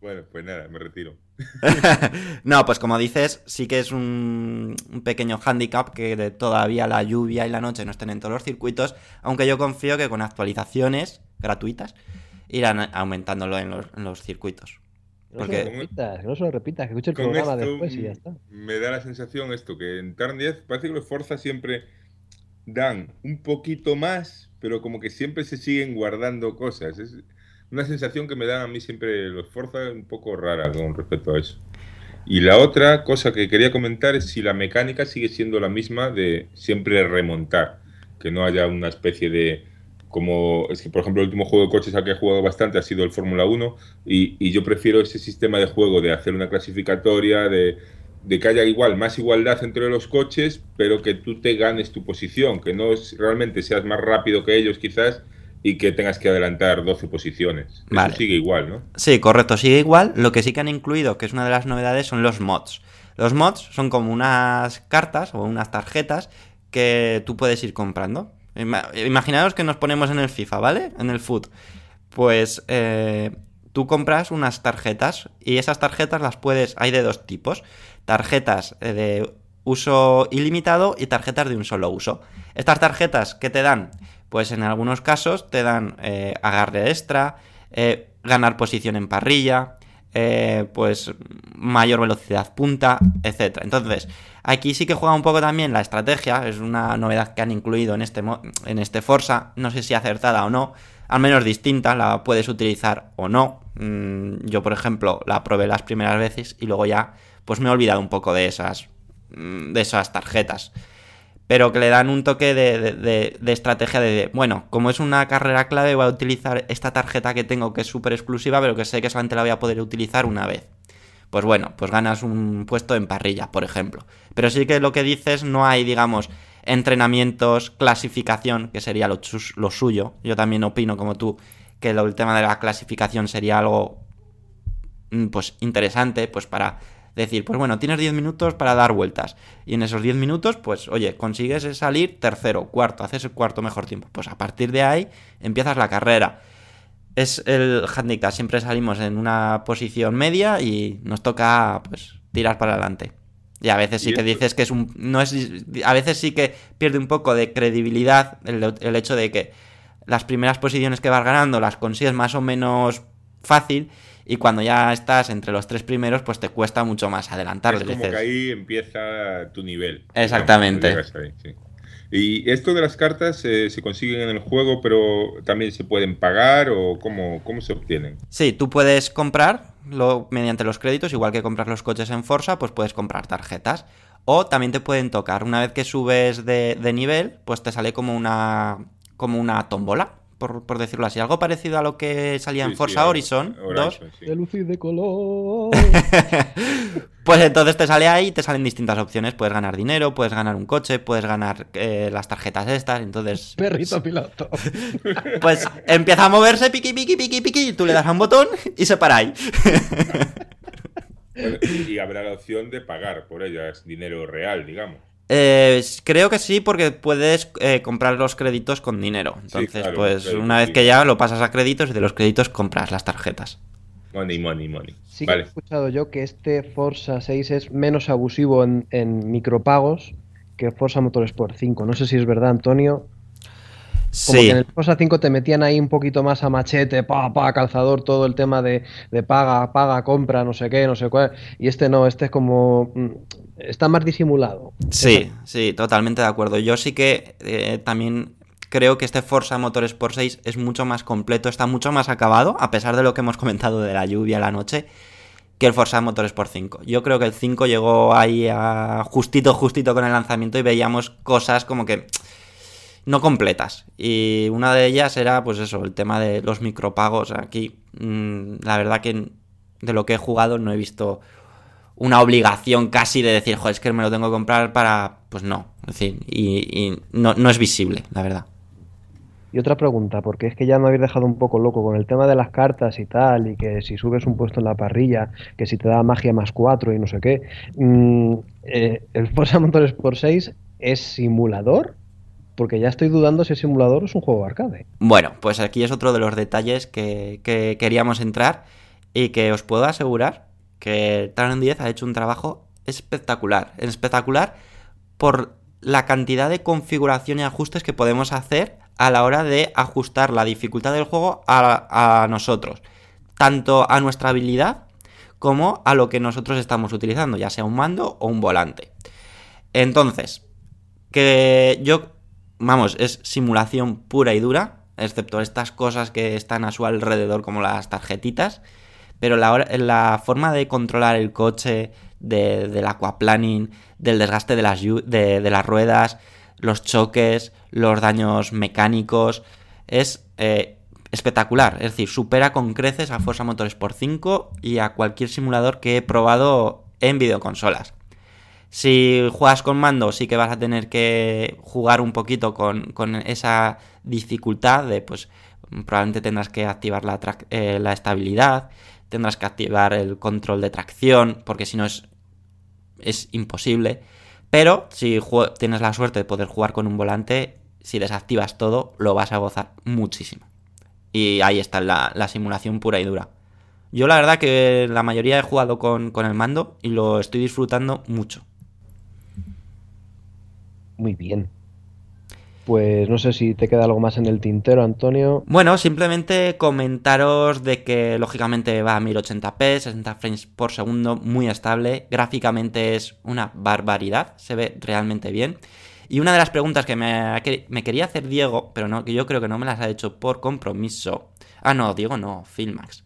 Bueno, pues nada, me retiro. no, pues como dices, sí que es un, pequeño handicap que todavía la lluvia y la noche no estén en todos los circuitos, aunque yo confío que con actualizaciones gratuitas irán aumentándolo en los circuitos. No se lo repitas, no se lo repitas, que escuche el programa después y ya está. Me da la sensación esto, que en Turn 10 parece que los Forza siempre dan un poquito más, pero como que siempre se siguen guardando cosas. Es una sensación que me dan a mí siempre los Forza un poco rara con respecto a eso. Y la otra cosa que quería comentar es si la mecánica sigue siendo la misma de siempre remontar, que no haya una especie de como es que, por ejemplo, el último juego de coches al que he jugado bastante ha sido el Fórmula 1 y, yo prefiero ese sistema de juego de hacer una clasificatoria, de, que haya igual, más igualdad entre los coches, pero que tú te ganes tu posición, que no realmente seas más rápido que ellos quizás y que tengas que adelantar 12 posiciones. Eso sigue igual, ¿no? Sí, correcto, sigue igual. Lo que sí que han incluido, que es una de las novedades, son los mods. Los mods son como unas cartas o unas tarjetas que tú puedes ir comprando. Imaginaos que nos ponemos en el FIFA, ¿vale? En el foot. Pues eh, tú compras unas tarjetas y esas tarjetas las puedes. Hay de dos tipos: tarjetas eh, de uso ilimitado y tarjetas de un solo uso. Estas tarjetas, ¿qué te dan? Pues en algunos casos te dan eh, agarre extra, ganar posición en parrilla, pues mayor velocidad punta, etc. Entonces, Aquí sí que juega un poco también la estrategia, es una novedad que han incluido en este, en este Forza, no sé si acertada o no, al menos distinta, la puedes utilizar o no. Mm, yo, por ejemplo, la probé las primeras veces y luego ya pues me he olvidado un poco de esas, mm, de esas tarjetas. Pero que le dan un toque de, de estrategia de, bueno, como es una carrera clave, voy a utilizar esta tarjeta que tengo que es súper exclusiva, pero que sé que solamente la voy a poder utilizar una vez pues bueno, pues ganas un puesto en parrilla, por ejemplo. Pero sí que lo que dices, no hay, digamos, entrenamientos, clasificación, que sería lo, suyo. Yo también opino, como tú, que el tema de la clasificación sería algo, mm, pues, interesante, pues para decir, pues bueno, tienes 10 minutos para dar vueltas. Y en esos 10 minutos, pues, oye, consigues salir tercero, cuarto, haces el cuarto mejor tiempo. Pues a partir de ahí empiezas la carrera es el handicap. Siempre salimos en una posición media y nos toca pues tirar para adelante. Y a veces sí que dices que es un. No es, a veces sí que pierde un poco de credibilidad el, hecho de que las primeras posiciones que vas ganando las consigues más o menos fácil. Y cuando ya estás entre los tres primeros, pues te cuesta mucho más adelantar. Es como que ahí empieza tu nivel. Exactamente. Y esto de las cartas eh, se consiguen en el juego, pero también se pueden pagar o cómo, cómo se obtienen. Sí, tú puedes comprar mediante los créditos, igual que comprar los coches en Forza, pues puedes comprar tarjetas. O también te pueden tocar. Una vez que subes de, de nivel, pues te sale como una, como una tómbola por, decirlo así. Algo parecido a lo que salía en Forza Horizon, 2. De luz y de color. pues entonces te sale ahí y te salen distintas opciones. Puedes ganar dinero, puedes ganar un coche, puedes ganar eh, las tarjetas estas. Entonces. Perrito piloto. pues empieza a moverse, piqui, piqui, piqui, piqui. Tú le das a un botón y se para ahí. y habrá la opción de pagar por ellas dinero real, digamos. Eh, creo que sí, porque puedes eh, comprar los créditos con dinero. Entonces, pues una vez que ya lo pasas a créditos y de los créditos compras las tarjetas. Money, money, money. Sí he escuchado yo que este Forza 6 es menos abusivo en, micropagos que Forza Motorsport 5. No sé si es verdad, Antonio. Como que en el Forza 5 te metían ahí un poquito más a machete, pa, pa, calzador, todo el tema de, de paga, paga, compra, no sé qué, no sé cuál. Y este no, este es como mm, está más disimulado. Sí, sí, totalmente de acuerdo. Yo sí que eh, también creo que este Forza Motorsport 6 es mucho más completo, está mucho más acabado, a pesar de lo que hemos comentado de la lluvia la noche, que el Forza Motorsport 5. Yo creo que el 5 llegó ahí a justito, justito con el lanzamiento y veíamos cosas como que no completas. Y una de ellas era, pues eso, el tema de los micropagos. Aquí, mm, la verdad que de lo que he jugado no he visto una obligación casi de decir, joder, es que me lo tengo que comprar para. Pues no, es decir, y, no, es visible, la verdad. Y otra pregunta, porque es que ya me habéis dejado un poco loco con el tema de las cartas y tal, y que si subes un puesto en la parrilla, que si te da magia más 4 y no sé qué. Mm, eh, ¿El Forza Motorsport 6 es simulador? Porque ya estoy dudando si es simulador o es un juego arcade. Bueno, pues aquí es otro de los detalles que, que queríamos entrar y que os puedo asegurar que Taron 10 ha hecho un trabajo espectacular. Espectacular por la cantidad de configuración y ajustes que podemos hacer a la hora de ajustar la dificultad del juego a, nosotros. Tanto a nuestra habilidad como a lo que nosotros estamos utilizando, ya sea un mando o un volante. Entonces, que yo, vamos, es simulación pura y dura, excepto estas cosas que están a su alrededor como las tarjetitas pero la, forma de controlar el coche, del aquaplaning, del desgaste de las, ruedas, los choques, los daños mecánicos, es eh, espectacular. Es decir, supera con creces a Forza Motorsport 5 y a cualquier simulador que he probado en videoconsolas. Si juegas con mando, sí que vas a tener que jugar un poquito con, esa dificultad de, pues, probablemente tendrás que activar la, eh, la estabilidad, tendrás que activar el control de tracción, porque si no es, es imposible. Pero si tienes la suerte de poder jugar con un volante, si desactivas todo, lo vas a gozar muchísimo. Y ahí está la, simulación pura y dura. Yo la verdad que la mayoría he jugado con, con el mando y lo estoy disfrutando mucho. Muy bien. Pues no sé si te queda algo más en el tintero, Antonio. Bueno, simplemente comentaros de que lógicamente va a 1080p, 60 frames por segundo, muy estable. Gráficamente es una barbaridad, se ve realmente bien. Y una de las preguntas que me, quería hacer Diego, pero no, que yo creo que no me las ha hecho por compromiso. Ah, no, Diego no, Filmax.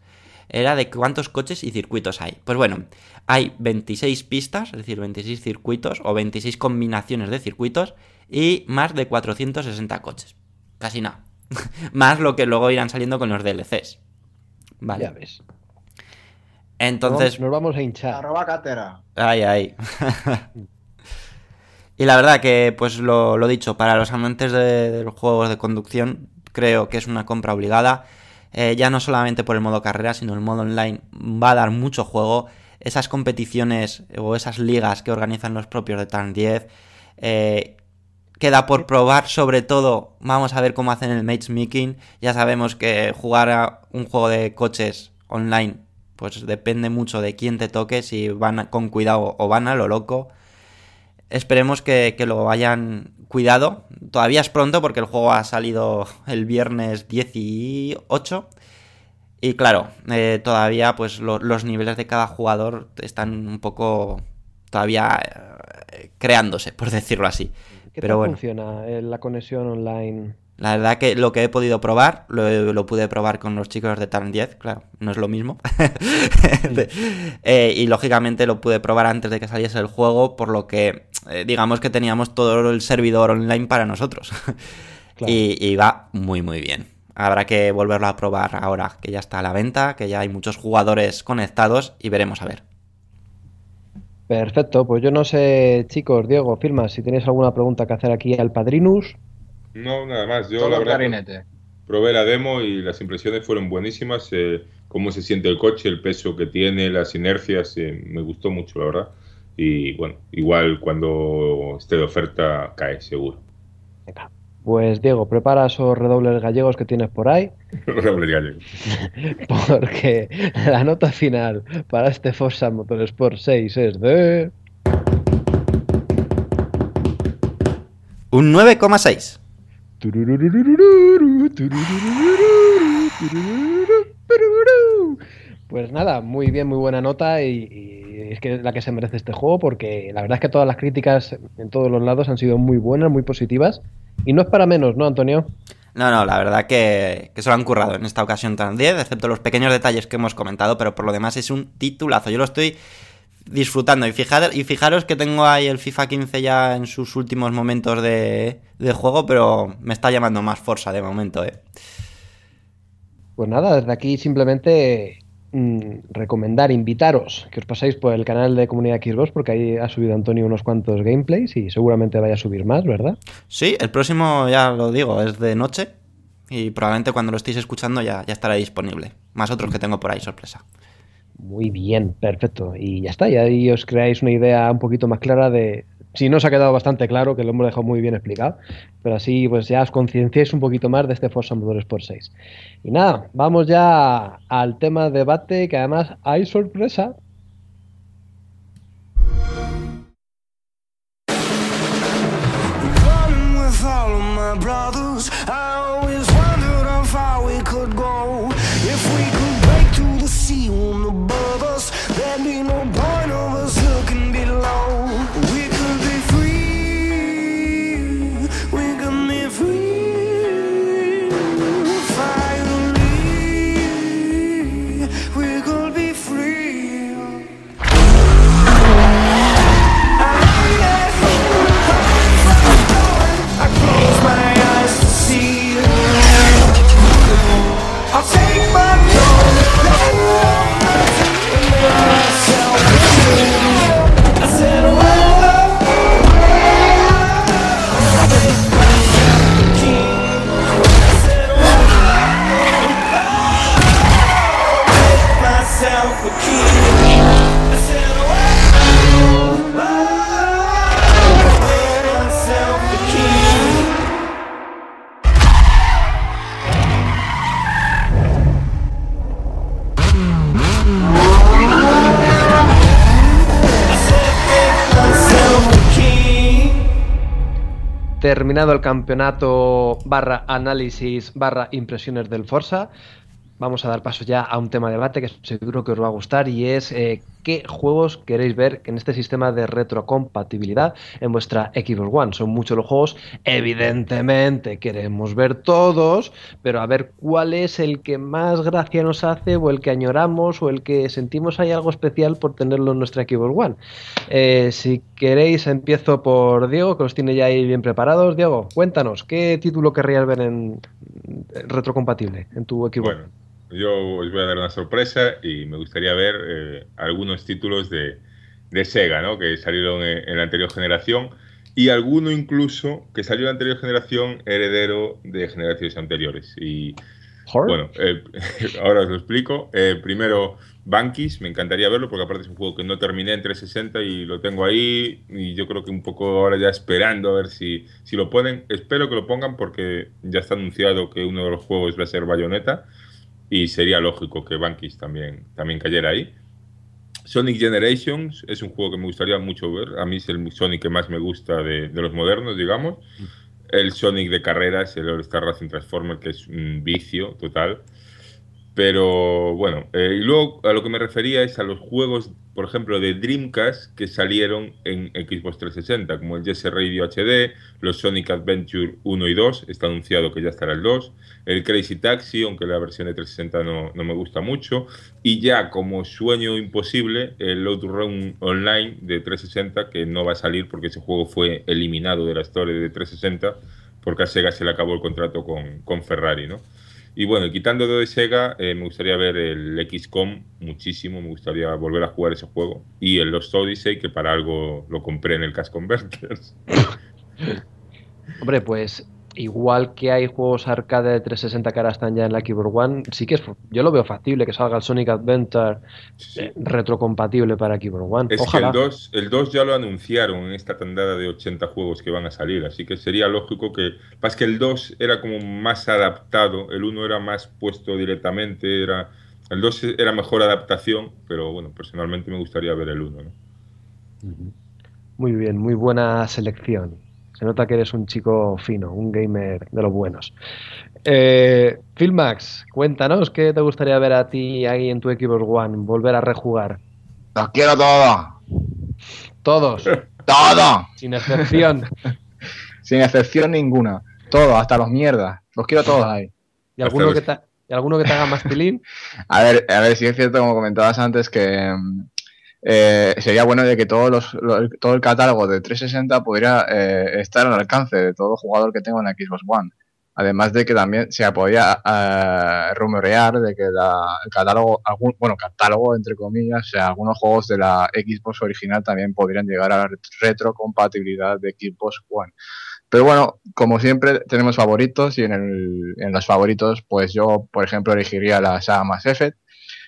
Era de cuántos coches y circuitos hay. Pues bueno, hay 26 pistas, es decir, 26 circuitos o 26 combinaciones de circuitos y más de 460 coches. Casi nada. más lo que luego irán saliendo con los DLCs. Vale. Ya ves. Entonces. Nos vamos a hinchar. Arroba cátera. Ay, ay. y la verdad que, pues lo, lo dicho, para los amantes de, los juegos de conducción, creo que es una compra obligada. Eh, ya no solamente por el modo carrera, sino el modo online va a dar mucho juego. Esas competiciones o esas ligas que organizan los propios de Turn 10 eh, Queda por probar, sobre todo, vamos a ver cómo hacen el matchmaking. Ya sabemos que jugar a un juego de coches online, pues depende mucho de quién te toque, si van con cuidado o van a lo loco. Esperemos que, lo hayan cuidado. Todavía es pronto porque el juego ha salido el viernes 18. Y claro, eh, todavía pues los niveles de cada jugador están un poco todavía eh, creándose, por decirlo así. ¿Qué Pero tal bueno. funciona eh, la conexión online? La verdad que lo que he podido probar, lo, lo pude probar con los chicos de Tarn 10, claro, no es lo mismo. Eh, y lógicamente lo pude probar antes de que saliese el juego, por lo que eh, digamos que teníamos todo el servidor online para nosotros. Claro. Y, y va muy muy bien. Habrá que volverlo a probar ahora que ya está a la venta, que ya hay muchos jugadores conectados y veremos a ver. Perfecto, pues yo no sé, chicos, Diego, Filma, si tenéis alguna pregunta que hacer aquí al Padrinus. No, nada más. Yo Todo la verdad clarinete. probé la demo y las impresiones fueron buenísimas. eh, cómo se siente el coche, el peso que tiene, las inercias, eh, me gustó mucho, la verdad. Y bueno, igual cuando esté de oferta cae, seguro. Venga. Pues Diego, prepara esos redobles gallegos que tienes por ahí, Raúl Gallego. porque la nota final para este Forza Motorsport 6 es de... Un 9,6. Turururururu, turururururu, turururururu. Pues nada, muy bien, muy buena nota y, y es que es la que se merece este juego porque la verdad es que todas las críticas en todos los lados han sido muy buenas, muy positivas y no es para menos, ¿no, Antonio? No, no, la verdad que, que se lo han currado en esta ocasión tan 10, excepto los pequeños detalles que hemos comentado, pero por lo demás es un titulazo. Yo lo estoy disfrutando y, fijar, y fijaros que tengo ahí el FIFA 15 ya en sus últimos momentos de, de juego, pero me está llamando más Forza de momento, ¿eh? Pues nada, desde aquí simplemente mm, recomendar, invitaros que os paséis por el canal de Comunidad Xbox porque ahí ha subido Antonio unos cuantos gameplays y seguramente vaya a subir más, ¿verdad? Sí, el próximo, ya lo digo, es de noche y probablemente cuando lo estéis escuchando ya, ya estará disponible. Más otros que tengo por ahí, sorpresa. Muy bien, perfecto. Y ya está, y ahí os creáis una idea un poquito más clara de... Si no os ha quedado bastante claro, que lo hemos dejado muy bien explicado, pero así pues ya os concienciéis un poquito más de este Forza Motorsport 6. Y nada, vamos ya al tema debate, que además hay sorpresa. Terminado el campeonato barra análisis barra impresiones del Forza, vamos a dar paso ya a un tema de debate que seguro que os va a gustar y es eh, qué juegos queréis ver en este sistema de retrocompatibilidad en vuestra Xbox One. Son muchos los juegos, evidentemente queremos ver todos, pero a ver cuál es el que más gracia nos hace o el que añoramos o el que sentimos hay algo especial por tenerlo en nuestra Xbox One. Eh, si queréis empiezo por Diego, que los tiene ya ahí bien preparados. Diego, cuéntanos, ¿qué título querrías ver en en retrocompatible en tu Xbox? Bueno, yo os voy a dar una sorpresa y me gustaría ver eh, algunos títulos de, de Sega, ¿no? Que salieron en, en la anterior generación y alguno incluso que salió en la anterior generación heredero de generaciones anteriores. Y Horror. bueno, eh, ahora os lo explico. Eh, primero, Bankis, me encantaría verlo porque aparte es un juego que no terminé en 360 y lo tengo ahí y yo creo que un poco ahora ya esperando a ver si, si lo ponen. Espero que lo pongan porque ya está anunciado que uno de los juegos va a ser Bayonetta y sería lógico que Bankis también, también cayera ahí. Sonic Generations es un juego que me gustaría mucho ver. A mí es el Sonic que más me gusta de, de los modernos, digamos. El Sonic de carreras, el All Star Racing Transformer, que es un vicio total. Pero bueno, eh, y luego a lo que me refería es a los juegos, por ejemplo, de Dreamcast que salieron en Xbox 360, como el Jesse Radio HD, los Sonic Adventure 1 y 2, está anunciado que ya estará el 2, el Crazy Taxi, aunque la versión de 360 no, no me gusta mucho, y ya como sueño imposible, el Load Run Online de 360, que no va a salir porque ese juego fue eliminado de la historia de 360, porque a Sega se le acabó el contrato con, con Ferrari, ¿no? Y bueno, quitando de Sega, eh, me gustaría ver el XCOM muchísimo, me gustaría volver a jugar ese juego. Y el Lost Odyssey, que para algo lo compré en el Cash Converters. Hombre, pues igual que hay juegos arcade de 360 que ahora están ya en la Keyboard One, sí que es, yo lo veo factible que salga el Sonic Adventure Sí. eh, retrocompatible para Keyboard One. Es Ojalá. que el 2, el 2 ya lo anunciaron en esta tandada de 80 juegos que van a salir, así que sería lógico que... Pasa que el 2 era como más adaptado, el 1 era más puesto directamente, era... El 2 era mejor adaptación, pero bueno, personalmente me gustaría ver el 1, ¿no? Muy bien, muy buena selección. Se nota que eres un chico fino, un gamer de los buenos. Eh, Philmax, cuéntanos qué te gustaría ver a ti ahí en tu Xbox One, volver a rejugar. Los quiero todos. Todos, Todos. sin excepción. Sin excepción ninguna. Todos, hasta los mierdas. Los quiero todos ahí. ¿Y alguno que te, y alguno que te haga mastilín? A ver, a ver, sí es cierto, como comentabas antes, que mm, eh, sería bueno de que todo el catálogo de 360 pudiera eh, estar al alcance de todo jugador que tenga una Xbox One. Además de que también se podía eh, rumorear de que el catálogo, algún, bueno, catálogo entre comillas, sea, algunos juegos de la Xbox original también podrían llegar a la retrocompatibilidad de Xbox One. Pero bueno, como siempre, tenemos favoritos y en, el- en los favoritos, pues yo, por ejemplo, elegiría la saga Mass Effect,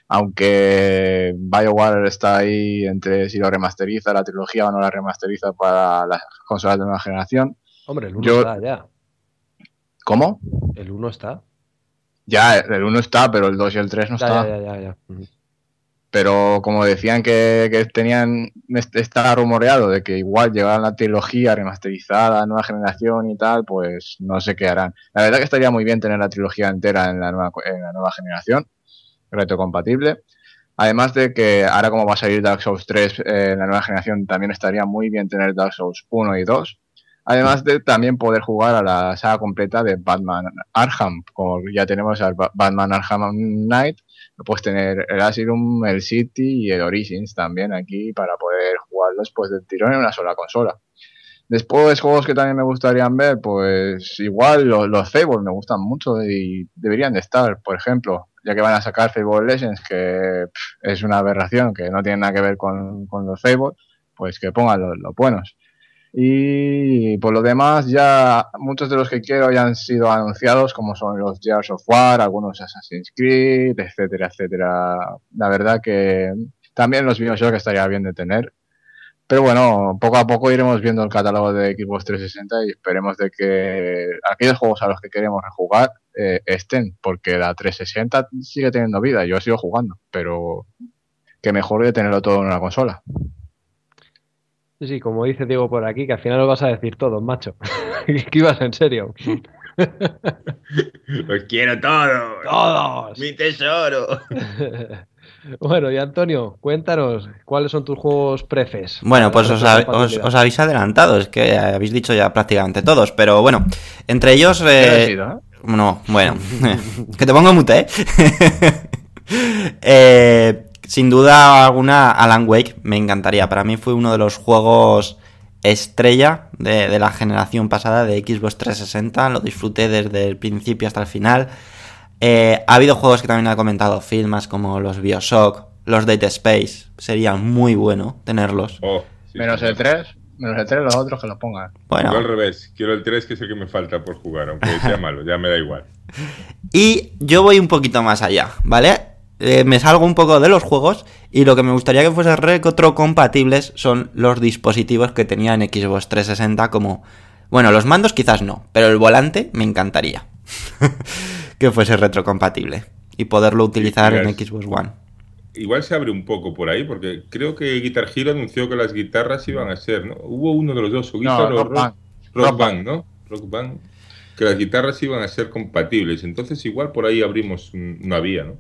aunque BioWare está ahí entre si lo remasteriza la trilogía o no la remasteriza para las consolas de nueva generación. Hombre, el 1 Yo- está ya. ¿Cómo? El 1 está. Ya, el 1 está, pero el 2 y el 3 no Ya, está. ya, ya, ya. Pero como decían que, que tenían, est- está rumoreado de que igual llegará la trilogía remasterizada, nueva generación y tal, pues no sé qué harán. La verdad que estaría muy bien tener la trilogía entera en la nueva, en la nueva generación, retrocompatible. Además de que ahora como va a salir Dark Souls 3 eh, en la nueva generación, también estaría muy bien tener Dark Souls 1 y 2. Además de también poder jugar a la saga completa de Batman Arkham, como ya tenemos al Ba- Batman Arkham Knight, puedes tener el Asylum, el City y el Origins también aquí para poder jugarlos pues del tirón en una sola consola. Después, juegos que también me gustarían ver, pues igual los, los Fable me gustan mucho y deberían de estar, por ejemplo, ya que van a sacar Fable Legends, que es una aberración, que no tiene nada que ver con, los Fable, pues que pongan los, los buenos. Y por lo demás, ya muchos de los que quiero ya han sido anunciados, como son los Gears of War, algunos Assassin's Creed, etcétera, etcétera. La verdad que también los Bioshock estaría bien de tener. Pero bueno, poco a poco iremos viendo el catálogo de Xbox 360 y esperemos de que aquellos juegos a los que queremos rejugar eh, estén, porque la 360 sigue teniendo vida, yo sigo jugando, pero que mejor de tenerlo todo en una consola. Sí, sí, como dice Diego por aquí, que al final lo vas a decir todo, macho. que ibas en serio. Los quiero todos. ¡Todos! Mi tesoro. bueno, y Antonio, cuéntanos, ¿cuáles son tus juegos prefes? Bueno, pues os, os- os habéis adelantado, es que habéis dicho ya prácticamente todos, pero bueno, entre ellos... ¿Qué eh, ha sido, eh? No, bueno, que te pongo mute, ¿eh? Eh, Sin duda alguna, Alan Wake me encantaría. Para mí fue uno de los juegos estrella de, de la generación pasada de Xbox 360. Lo disfruté desde el principio hasta el final. Eh, ha habido juegos que también ha comentado Phil, más como los Bioshock, los Dead Space. Sería muy bueno tenerlos. Oh, sí, Menos el 3, menos el 3 los otros que los pongan. Bueno, Yo al revés, quiero el 3 que es el que me falta por jugar, aunque sea malo, ya me da igual. Y yo voy un poquito más allá, ¿vale? Eh, me salgo un poco de los juegos y lo que me gustaría que fuese retrocompatibles son los dispositivos que tenía en Xbox 360 como... Bueno, los mandos quizás no, pero el volante me encantaría que fuese retrocompatible y poderlo utilizar en. Xbox One. Igual se abre un poco por ahí, porque creo que Guitar Hero anunció que las guitarras iban a ser, ¿no? Hubo uno de los dos, o No, Guitar o Rock Rock, Band. Rock Rock Band, ¿no? Rock Band. que las guitarras iban a ser compatibles. Entonces igual por ahí abrimos un- una vía, ¿no?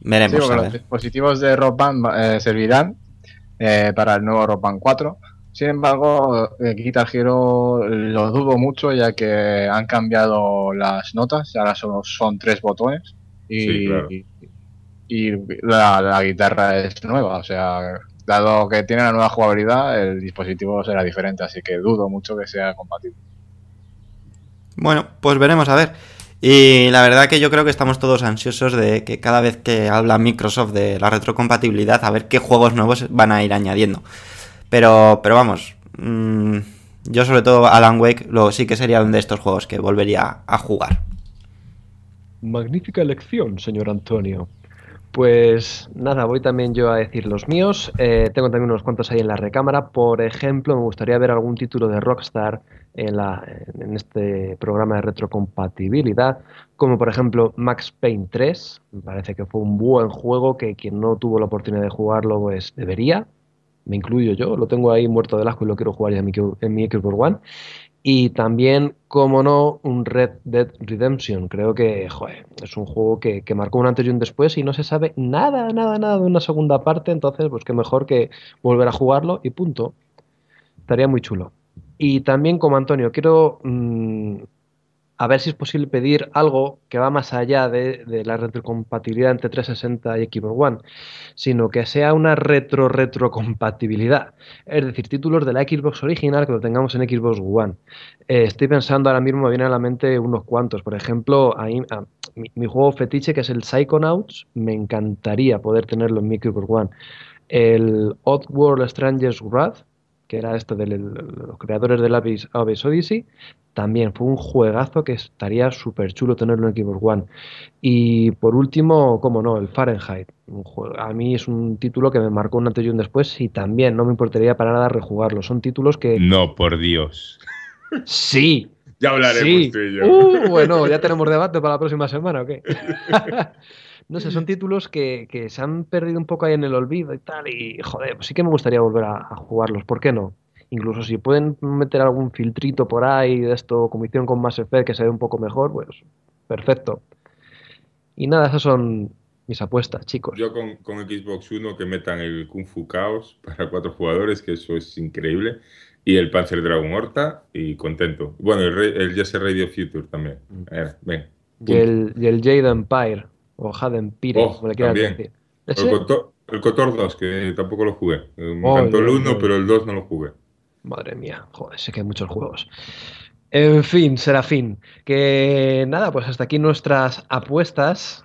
Veremos, Sí, a los dispositivos de Rock Band eh, servirán eh, para el nuevo Rock Band 4. Sin embargo, eh, Guitar Hero lo dudo mucho ya que han cambiado las notas, ahora son, son tres botones y, Sí, claro. y la, la guitarra es nueva, o sea, dado que tiene la nueva jugabilidad, el dispositivo será diferente, así que dudo mucho que sea compatible. Bueno, pues veremos a ver. Y la verdad que yo creo que estamos todos ansiosos de que cada vez que habla Microsoft de la retrocompatibilidad, a ver qué juegos nuevos van a ir añadiendo. Pero, pero vamos, mm, yo sobre todo Alan Wake lo, sí que sería uno de estos juegos que volvería a jugar. Magnífica elección, señor Antonio. Pues nada, voy también yo a decir los míos. Eh, tengo también unos cuantos ahí en la recámara. Por ejemplo, me gustaría ver algún título de Rockstar en, la, en este programa de retrocompatibilidad, como por ejemplo Max Payne 3. Me parece que fue un buen juego que quien no tuvo la oportunidad de jugarlo, pues debería. Me incluyo yo, lo tengo ahí muerto de asco y lo quiero jugar ya en mi, en mi Xbox One. Y también, como no, un Red Dead Redemption. Creo que, joder, es un juego que, que, marcó un antes y un después y no se sabe nada, nada, nada de una segunda parte. Entonces, pues qué mejor que volver a jugarlo y punto. Estaría muy chulo. Y también, como Antonio, quiero mmm, a ver si es posible pedir algo que va más allá de, la retrocompatibilidad entre 360 y Xbox One, sino que sea una retro-retrocompatibilidad. Es decir, títulos de la Xbox original que lo tengamos en Xbox One. Eh, estoy pensando ahora mismo, me vienen a la mente unos cuantos. Por ejemplo, mi, juego fetiche, que es el Psychonauts, me encantaría poder tenerlo en mi One. El Oddworld Stranger's Wrath, que era esto de los creadores del Abyss, Abyss Odyssey, también fue un juegazo que estaría súper chulo tenerlo en Xbox One. Y por último, como no, el Fahrenheit. A mí es un título que me marcó un antes y un después y también no me importaría para nada rejugarlo. Son títulos que... No, por Dios. Sí. Ya hablaremos sí. tú y yo. Uh, bueno, ya tenemos debate para la próxima semana, ¿o qué? no sé, son títulos que, que, se han perdido un poco ahí en el olvido y tal. Y joder, pues sí que me gustaría volver a, a jugarlos. ¿Por qué no? Incluso si pueden meter algún filtrito por ahí de esto, como hicieron con Mass Effect, que se ve un poco mejor, pues perfecto. Y nada, esas son mis apuestas, chicos. Yo con, con Xbox One que metan el Kung Fu Chaos para cuatro jugadores, que eso es increíble. Y el Panzer Dragon Horta, y contento. Bueno, el, el Jesse Radio Future también. A ver, ven. Y el, y el Jade Empire, o Empire, oh, como le quieras también. decir. ¿Ese? El, Cotor, el Cotor 2, que tampoco lo jugué. Me oh, encantó el 1, oh, pero el 2 no lo jugué. Madre mía, joder, sé que hay muchos juegos. En fin, Serafín, que nada, pues hasta aquí nuestras apuestas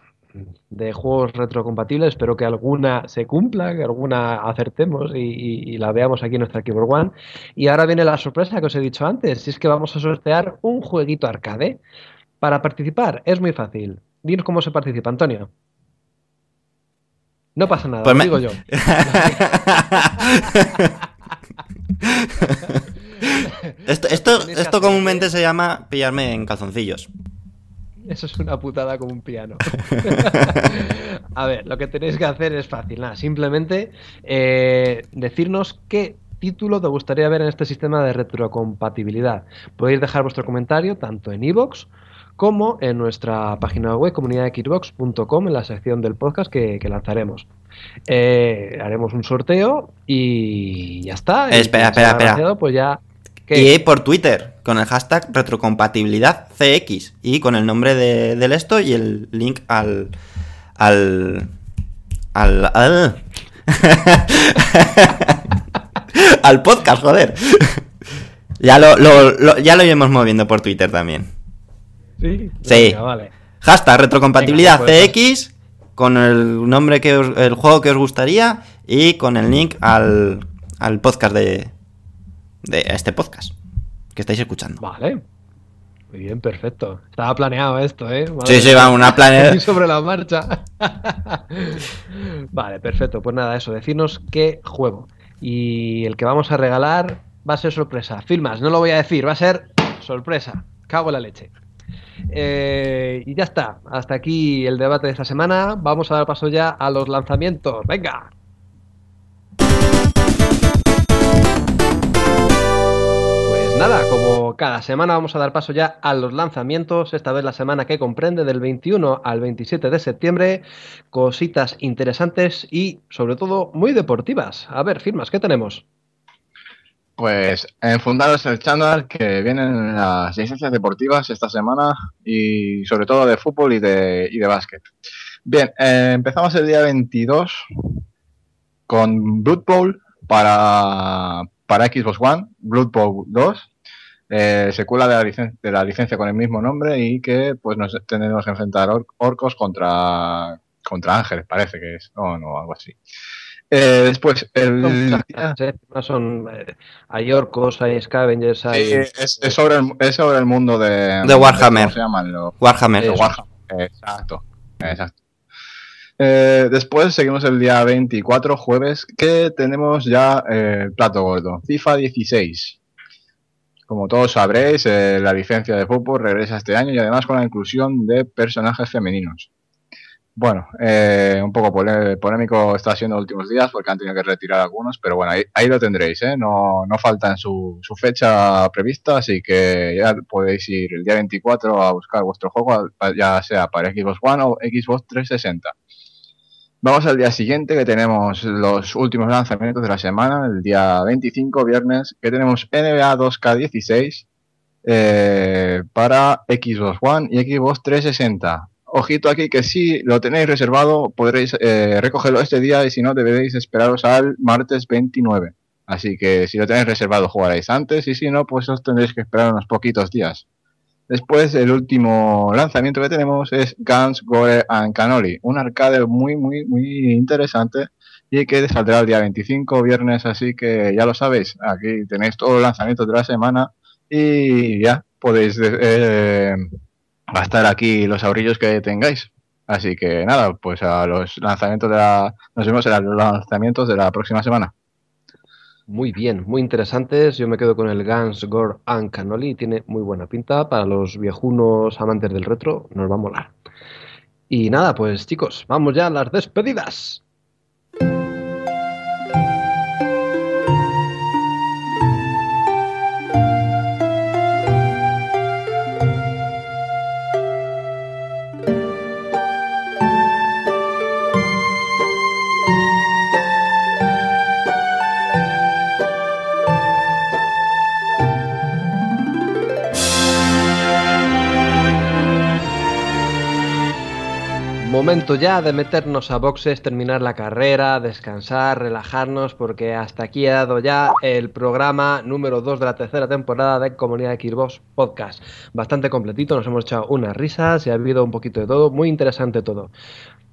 de juegos retrocompatibles. Espero que alguna se cumpla, que alguna acertemos y, y, y, la veamos aquí en nuestra Keyboard One. Y ahora viene la sorpresa que os he dicho antes, si es que vamos a sortear un jueguito arcade. Para participar es muy fácil. Dinos cómo se participa, Antonio. No pasa nada, Pues lo me- digo yo. Esto, comúnmente se llama pillarme en calzoncillos. Eso es una putada como un piano. a ver, lo que tenéis que hacer es fácil, nada, simplemente eh, decirnos qué título te gustaría ver en este sistema de retrocompatibilidad. Podéis dejar vuestro comentario tanto en iVoox como en nuestra página web comunidadxbox.com en la sección del podcast que, que lanzaremos. Eh, haremos un sorteo y ya está. Espera, espera, espera. Pues ya. ¿qué? Y por Twitter, con el hashtag retrocompatibilidad CX y con el nombre de, del esto y el link al. al. al. al, al podcast, joder. Ya lo, lo- lo- ya lo iremos moviendo por Twitter también. Sí, Sí. Venga, vale. Hashtag retrocompatibilidad Venga, pues, CX con el nombre que os- el juego que os gustaría y con el link al, al podcast de, de este podcast que estáis escuchando. Vale. Muy bien, perfecto. Estaba planeado esto, ¿eh? Madre Sí, sí, va, una planea- Aquí sobre la marcha. vale, perfecto. Pues nada, eso, decirnos qué juego. Y el que vamos a regalar va a ser sorpresa. Filmas, no lo voy a decir, va a ser sorpresa. Cago en la leche. Eh, y ya está. Hasta aquí el debate de esta semana. Vamos a dar paso ya a los lanzamientos. ¡Venga! Pues nada, como cada semana vamos a dar paso ya a los lanzamientos, esta vez la semana que comprende del 21 al 27 de septiembre, cositas interesantes y sobre todo muy deportivas. A ver, firmas, ¿qué tenemos? Pues en Fundaros el Channel que vienen las licencias deportivas esta semana y sobre todo de fútbol y de, y de básquet. Bien, eh, empezamos el día 22 con Blood Bowl para, para Xbox One, Blood Bowl 2, eh, secuela de la, de la licencia con el mismo nombre y que pues nos tendremos que enfrentar or- orcos contra, contra ángeles, parece que es, o no, algo así. Eh, después, el, Son muchas, ¿eh? No son, eh, hay orcos, hay scavengers, hay... Sí, es, es sobre el, es sobre el mundo de, De Warhammer. ¿Cómo se llaman? Los- Warhammer. de Warhammer. Exacto. Exacto. Eh, después seguimos el día 24, jueves, que tenemos ya eh, el plato gordo. FIFA 16. Como todos sabréis, eh, la licencia de fútbol regresa este año y además con la inclusión de personajes femeninos. Bueno, eh, un poco polémico está siendo los últimos días porque han tenido que retirar algunos, pero bueno, ahí, lo tendréis, ¿eh? no, no falta en su, su fecha prevista, así que ya podéis ir el día 24 a buscar vuestro juego, ya sea para Xbox One o Xbox 360. Vamos al día siguiente que tenemos los últimos lanzamientos de la semana, el día 25, viernes, que tenemos NBA 2K16 eh, para Xbox One y Xbox 360. Ojito aquí que si lo tenéis reservado podréis eh, recogerlo este día y si no deberéis esperaros al martes 29. Así que si lo tenéis reservado jugaréis antes y si no pues os tendréis que esperar unos poquitos días. Después el último lanzamiento que tenemos es Guns, Gore and Cannoli, un arcade muy muy muy interesante y que saldrá el día 25 viernes, así que ya lo sabéis, aquí tenéis todos los lanzamientos de la semana y ya podéis eh, gastar aquí los ahorrillos que tengáis. Así que nada, pues a los lanzamientos de la... Nos vemos en los lanzamientos de la próxima semana. Muy bien, muy interesantes. Yo me quedo con el Guns, Gore and Cannoli. Tiene muy buena pinta. Para los viejunos amantes del retro, nos va a molar. Y nada, pues chicos, vamos ya a las despedidas. Momento ya de meternos a boxes, terminar la carrera, descansar, relajarnos, porque hasta aquí ha dado ya el programa número 2 de la tercera temporada de Comunidad Xbox Podcast. Bastante completito, nos hemos echado unas risas y ha habido un poquito de todo, muy interesante todo.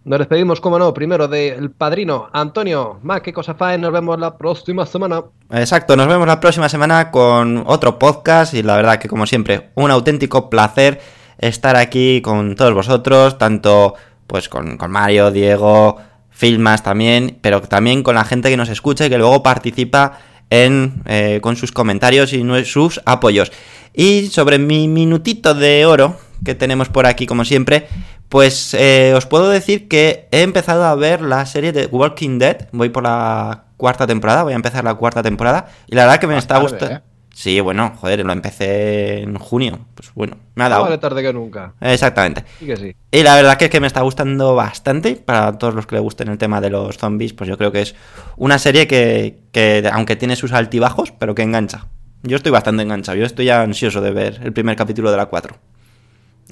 Nos despedimos, como no, primero del padrino Antonio. Ma, qué cosa fae, nos vemos la próxima semana. Exacto, nos vemos la próxima semana con otro podcast y la verdad que como siempre, un auténtico placer estar aquí con todos vosotros, tanto pues con, con Mario, Diego, Filmas también, pero también con la gente que nos escucha y que luego participa en, eh, con sus comentarios y sus apoyos. Y sobre mi minutito de oro que tenemos por aquí como siempre, pues eh, os puedo decir que he empezado a ver la serie de Walking Dead, voy por la cuarta temporada, voy a empezar la cuarta temporada y la verdad que me Más está gustando. ¿eh? Sí, bueno, joder, lo empecé en junio, pues bueno, me ha dado. Vale tarde que nunca. Exactamente. Sí que sí. Y la verdad que es que me está gustando bastante. Para todos los que le gusten el tema de los zombies, pues yo creo que es una serie que, que, aunque tiene sus altibajos, pero que engancha. Yo estoy bastante enganchado. Yo estoy ya ansioso de ver el primer capítulo de la 4.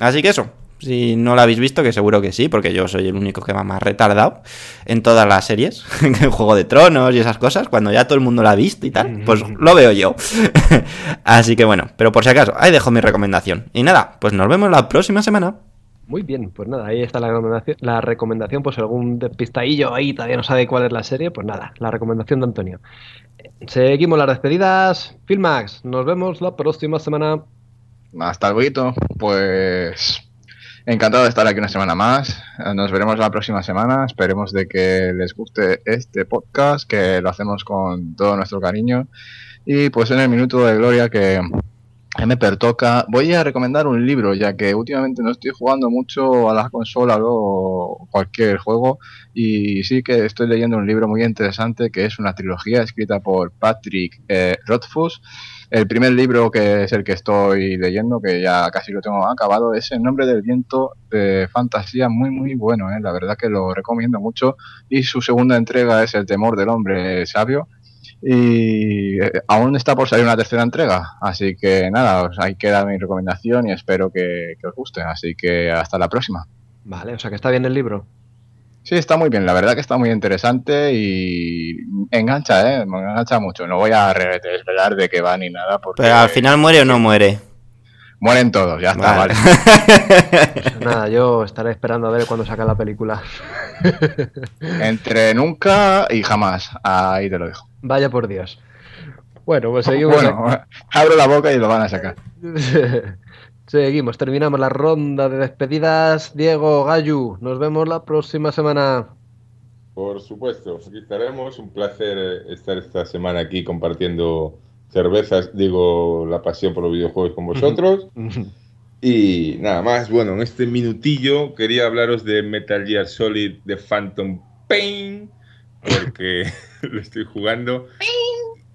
Así que eso. Si no la habéis visto, que seguro que sí, porque yo soy el único que va más retardado en todas las series, en Juego de Tronos y esas cosas, cuando ya todo el mundo la ha visto y tal, pues lo veo yo. Así que bueno, pero por si acaso, ahí dejo mi recomendación. Y nada, pues nos vemos la próxima semana. Muy bien, pues nada, ahí está la recomendación, la recomendación pues algún despistadillo ahí todavía no sabe cuál es la serie, pues nada, la recomendación de Antonio. Seguimos las despedidas. Filmax, nos vemos la próxima semana. Hasta luego. Pues encantado de estar aquí una semana más. Nos veremos la próxima semana. Esperemos de que les guste este podcast, que lo hacemos con todo nuestro cariño. Y pues en el minuto de gloria que, me pertoca. Voy a recomendar un libro, ya que últimamente no estoy jugando mucho a las consolas o cualquier juego. Y sí que estoy leyendo un libro muy interesante que es una trilogía escrita por Patrick eh, Rothfuss. El primer libro, que es el que estoy leyendo, que ya casi lo tengo acabado, es El nombre del viento de fantasía, muy, muy bueno. ¿eh? La verdad que lo recomiendo mucho. Y su segunda entrega es El temor del hombre sabio y eh, aún está por salir una tercera entrega. Así que nada, ahí queda mi recomendación y espero que, que os guste. Así que hasta la próxima. Vale, o sea que está bien el libro. Sí, está muy bien. La verdad que está muy interesante y engancha, ¿eh? Me engancha mucho. No voy a re- desvelar de qué va ni nada porque Pero al final muere o no muere. mueren todos. Ya está, Vale. vale. Pues nada, yo estaré esperando a ver cuándo saca la película. Entre nunca y jamás. Ahí te lo dejo. Vaya por Dios. Bueno, pues seguimos. Bueno, abro la boca y lo van a sacar. Seguimos, terminamos la ronda de despedidas. Diego, Gayu, nos vemos la próxima semana. Por supuesto, aquí estaremos. Un placer eh, estar esta semana aquí compartiendo cervezas, digo, la pasión por los videojuegos con vosotros. Y nada más, bueno, en este minutillo quería hablaros de Metal Gear Solid de Phantom Pain, porque lo estoy jugando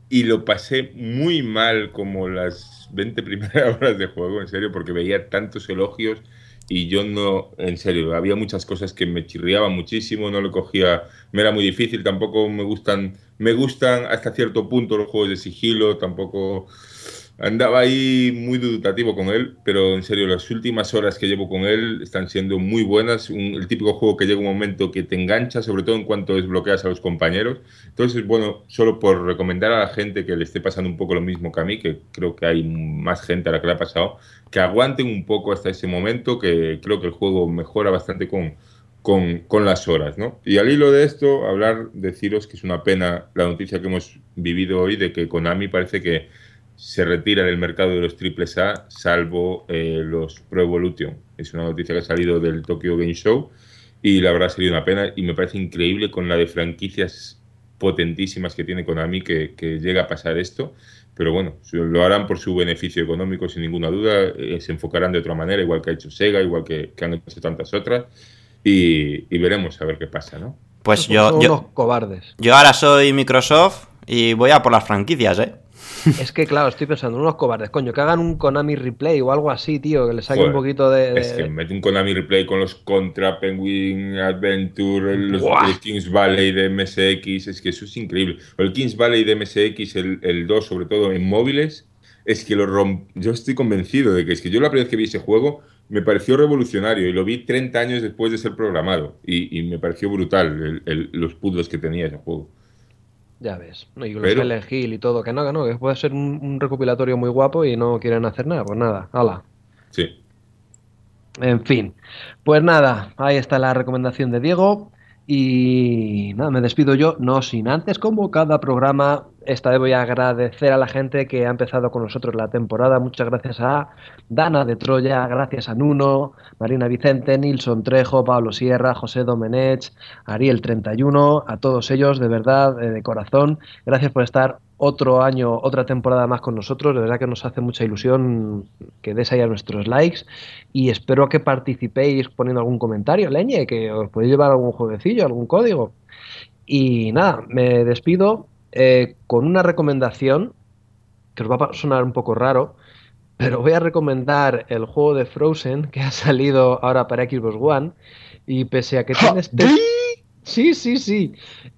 y lo pasé muy mal como las 20 primeras horas de juego, en serio, porque veía tantos elogios y yo no, en serio, había muchas cosas que me chirriaban muchísimo, no lo cogía, me era muy difícil, tampoco me gustan, me gustan hasta cierto punto los juegos de sigilo, tampoco andaba ahí muy dudativo con él, pero en serio, las últimas horas que llevo con él están siendo muy buenas. Un- el típico juego que llega un momento que te engancha, sobre todo en cuanto desbloqueas a los compañeros. Entonces, bueno, solo por recomendar a la gente que le esté pasando un poco lo mismo que a mí, que creo que hay más gente a la que le ha pasado, que aguanten un poco hasta ese momento, que creo que el juego mejora bastante con, con, con las horas, ¿no? Y al hilo de esto, hablar, deciros que es una pena la noticia que hemos vivido hoy de que Konami parece que se retira del mercado de los triples A, salvo eh, los Pro Evolution. Es una noticia que ha salido del Tokyo Game Show y la verdad ha sido una pena y me parece increíble con la de franquicias potentísimas que tiene Konami que, que llega a pasar esto. Pero bueno, lo harán por su beneficio económico sin ninguna duda, eh, se enfocarán de otra manera, igual que ha hecho Sega, igual que, que han hecho tantas otras y, y veremos a ver qué pasa, ¿no? Pues Son yo, unos yo, cobardes. yo ahora soy Microsoft y voy a por las franquicias, ¿eh? Es que, claro, estoy pensando, unos cobardes, coño, que hagan un Konami replay o algo así, tío, que le saque Joder, un poquito de. de- Es que mete un Konami Replay con los Contra, Penguin Adventure, los, el Kings Valley de MSX, es que eso es increíble. O el Kings Valley de MSX, el, el 2 sobre todo en móviles, es que lo romp... Yo estoy convencido de que es que yo la primera vez que vi ese juego me pareció revolucionario y lo vi 30 años después de ser programado y, y me pareció brutal el- el- los puzzles que tenía ese juego. Ya ves. ¿no? Y los Pero- Silent Hill y todo, que no, que no, que puede ser un, un recopilatorio muy guapo y no quieren hacer nada. Pues nada, hala. Sí. En fin, pues nada, ahí está la recomendación de Diego. Y nada, me despido yo, no sin antes, como cada programa, esta vez voy a agradecer a la gente que ha empezado con nosotros la temporada. Muchas gracias a Dana de Troya, gracias a Nuno, Marina Vicente, Nilson Trejo, Pablo Sierra, José Domenech, Ariel 31, a todos ellos, de verdad, eh, de corazón, gracias por estar otro año, otra temporada más con nosotros. De verdad que nos hace mucha ilusión que des ahí a nuestros likes y espero que participéis poniendo algún comentario, leñe, que os podéis llevar algún jueguecillo, algún código. Y nada, me despido eh, con una recomendación que os va a sonar un poco raro, pero voy a recomendar el juego de Frozen que ha salido ahora para Xbox One y pese a que tiene este... Sí, sí, sí.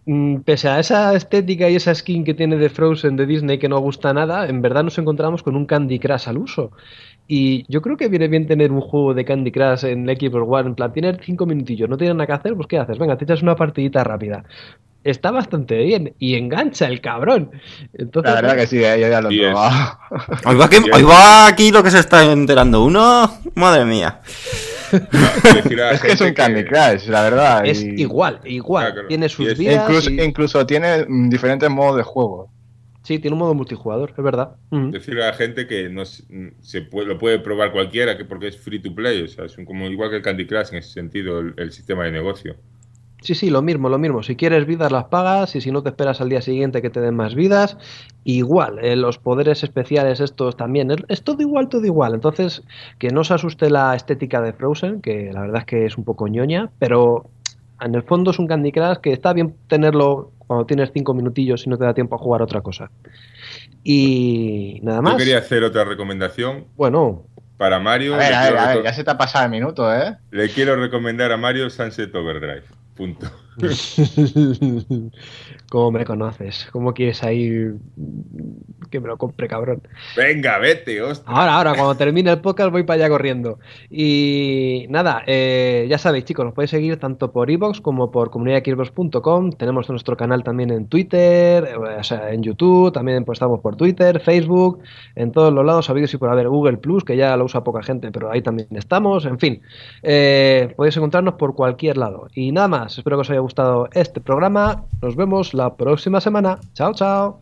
Mm, Pese a esa estética y esa skin que tiene de Frozen de Disney que no gusta nada, en verdad nos encontramos con un Candy Crush al uso. Y yo creo que viene bien tener un juego de Candy Crush en Xbox One, en plan, tienes cinco minutillos, no tienes nada que hacer, pues ¿qué haces? Venga, te echas una partidita rápida. Está bastante bien y engancha el cabrón. Entonces, La verdad que sí, eh, yo ya lo he Yes. probado. Hoy va, hoy aquí lo que se está enterando uno. Madre mía. Es que es un Candy Crush, la verdad. es y- igual, igual. Claro. Tiene sus es- vías. Incluso, y- incluso tiene mm, diferentes modos de juego. Sí, tiene un modo multijugador, es verdad. Ujú. decirle a la gente que no se, se puede, lo puede probar cualquiera que porque es free to play, o sea, es un- como igual que el Candy Crush en ese sentido, el, el sistema de negocio. Sí, sí, lo mismo, lo mismo. Si quieres vidas las pagas y si no te esperas al día siguiente que te den más vidas, igual. Eh, los poderes especiales estos también. Es, es, todo igual, todo igual. Entonces, que no se asuste la estética de Frozen, que la verdad es que es un poco ñoña, pero en el fondo es un Candy Crush que está bien tenerlo cuando tienes cinco minutillos y no te da tiempo a jugar otra cosa. Y nada más. Yo quería hacer otra recomendación. Bueno. Para Mario. A ver, a ver, a ver, ya se te ha pasado el minuto, ¿eh? Le quiero recomendar a Mario Sunset Overdrive. Punto. ¿Cómo me conoces? ¿Cómo quieres ahí que me lo compre, cabrón? Venga, vete, hostia. Ahora, ahora, cuando termine el podcast voy para allá corriendo. Y nada, eh, ya sabéis, chicos, nos podéis seguir tanto por iVoox como por comunidadxbox.com. Tenemos nuestro canal también en Twitter, eh, o sea, en YouTube, también pues, estamos por Twitter, Facebook, en todos los lados, habido y por haber Google Plus, que ya lo usa poca gente, pero ahí también estamos. En fin, eh, podéis encontrarnos por cualquier lado. Y nada más, espero que os haya gustado este programa. Nos vemos la próxima semana. Chao, chao.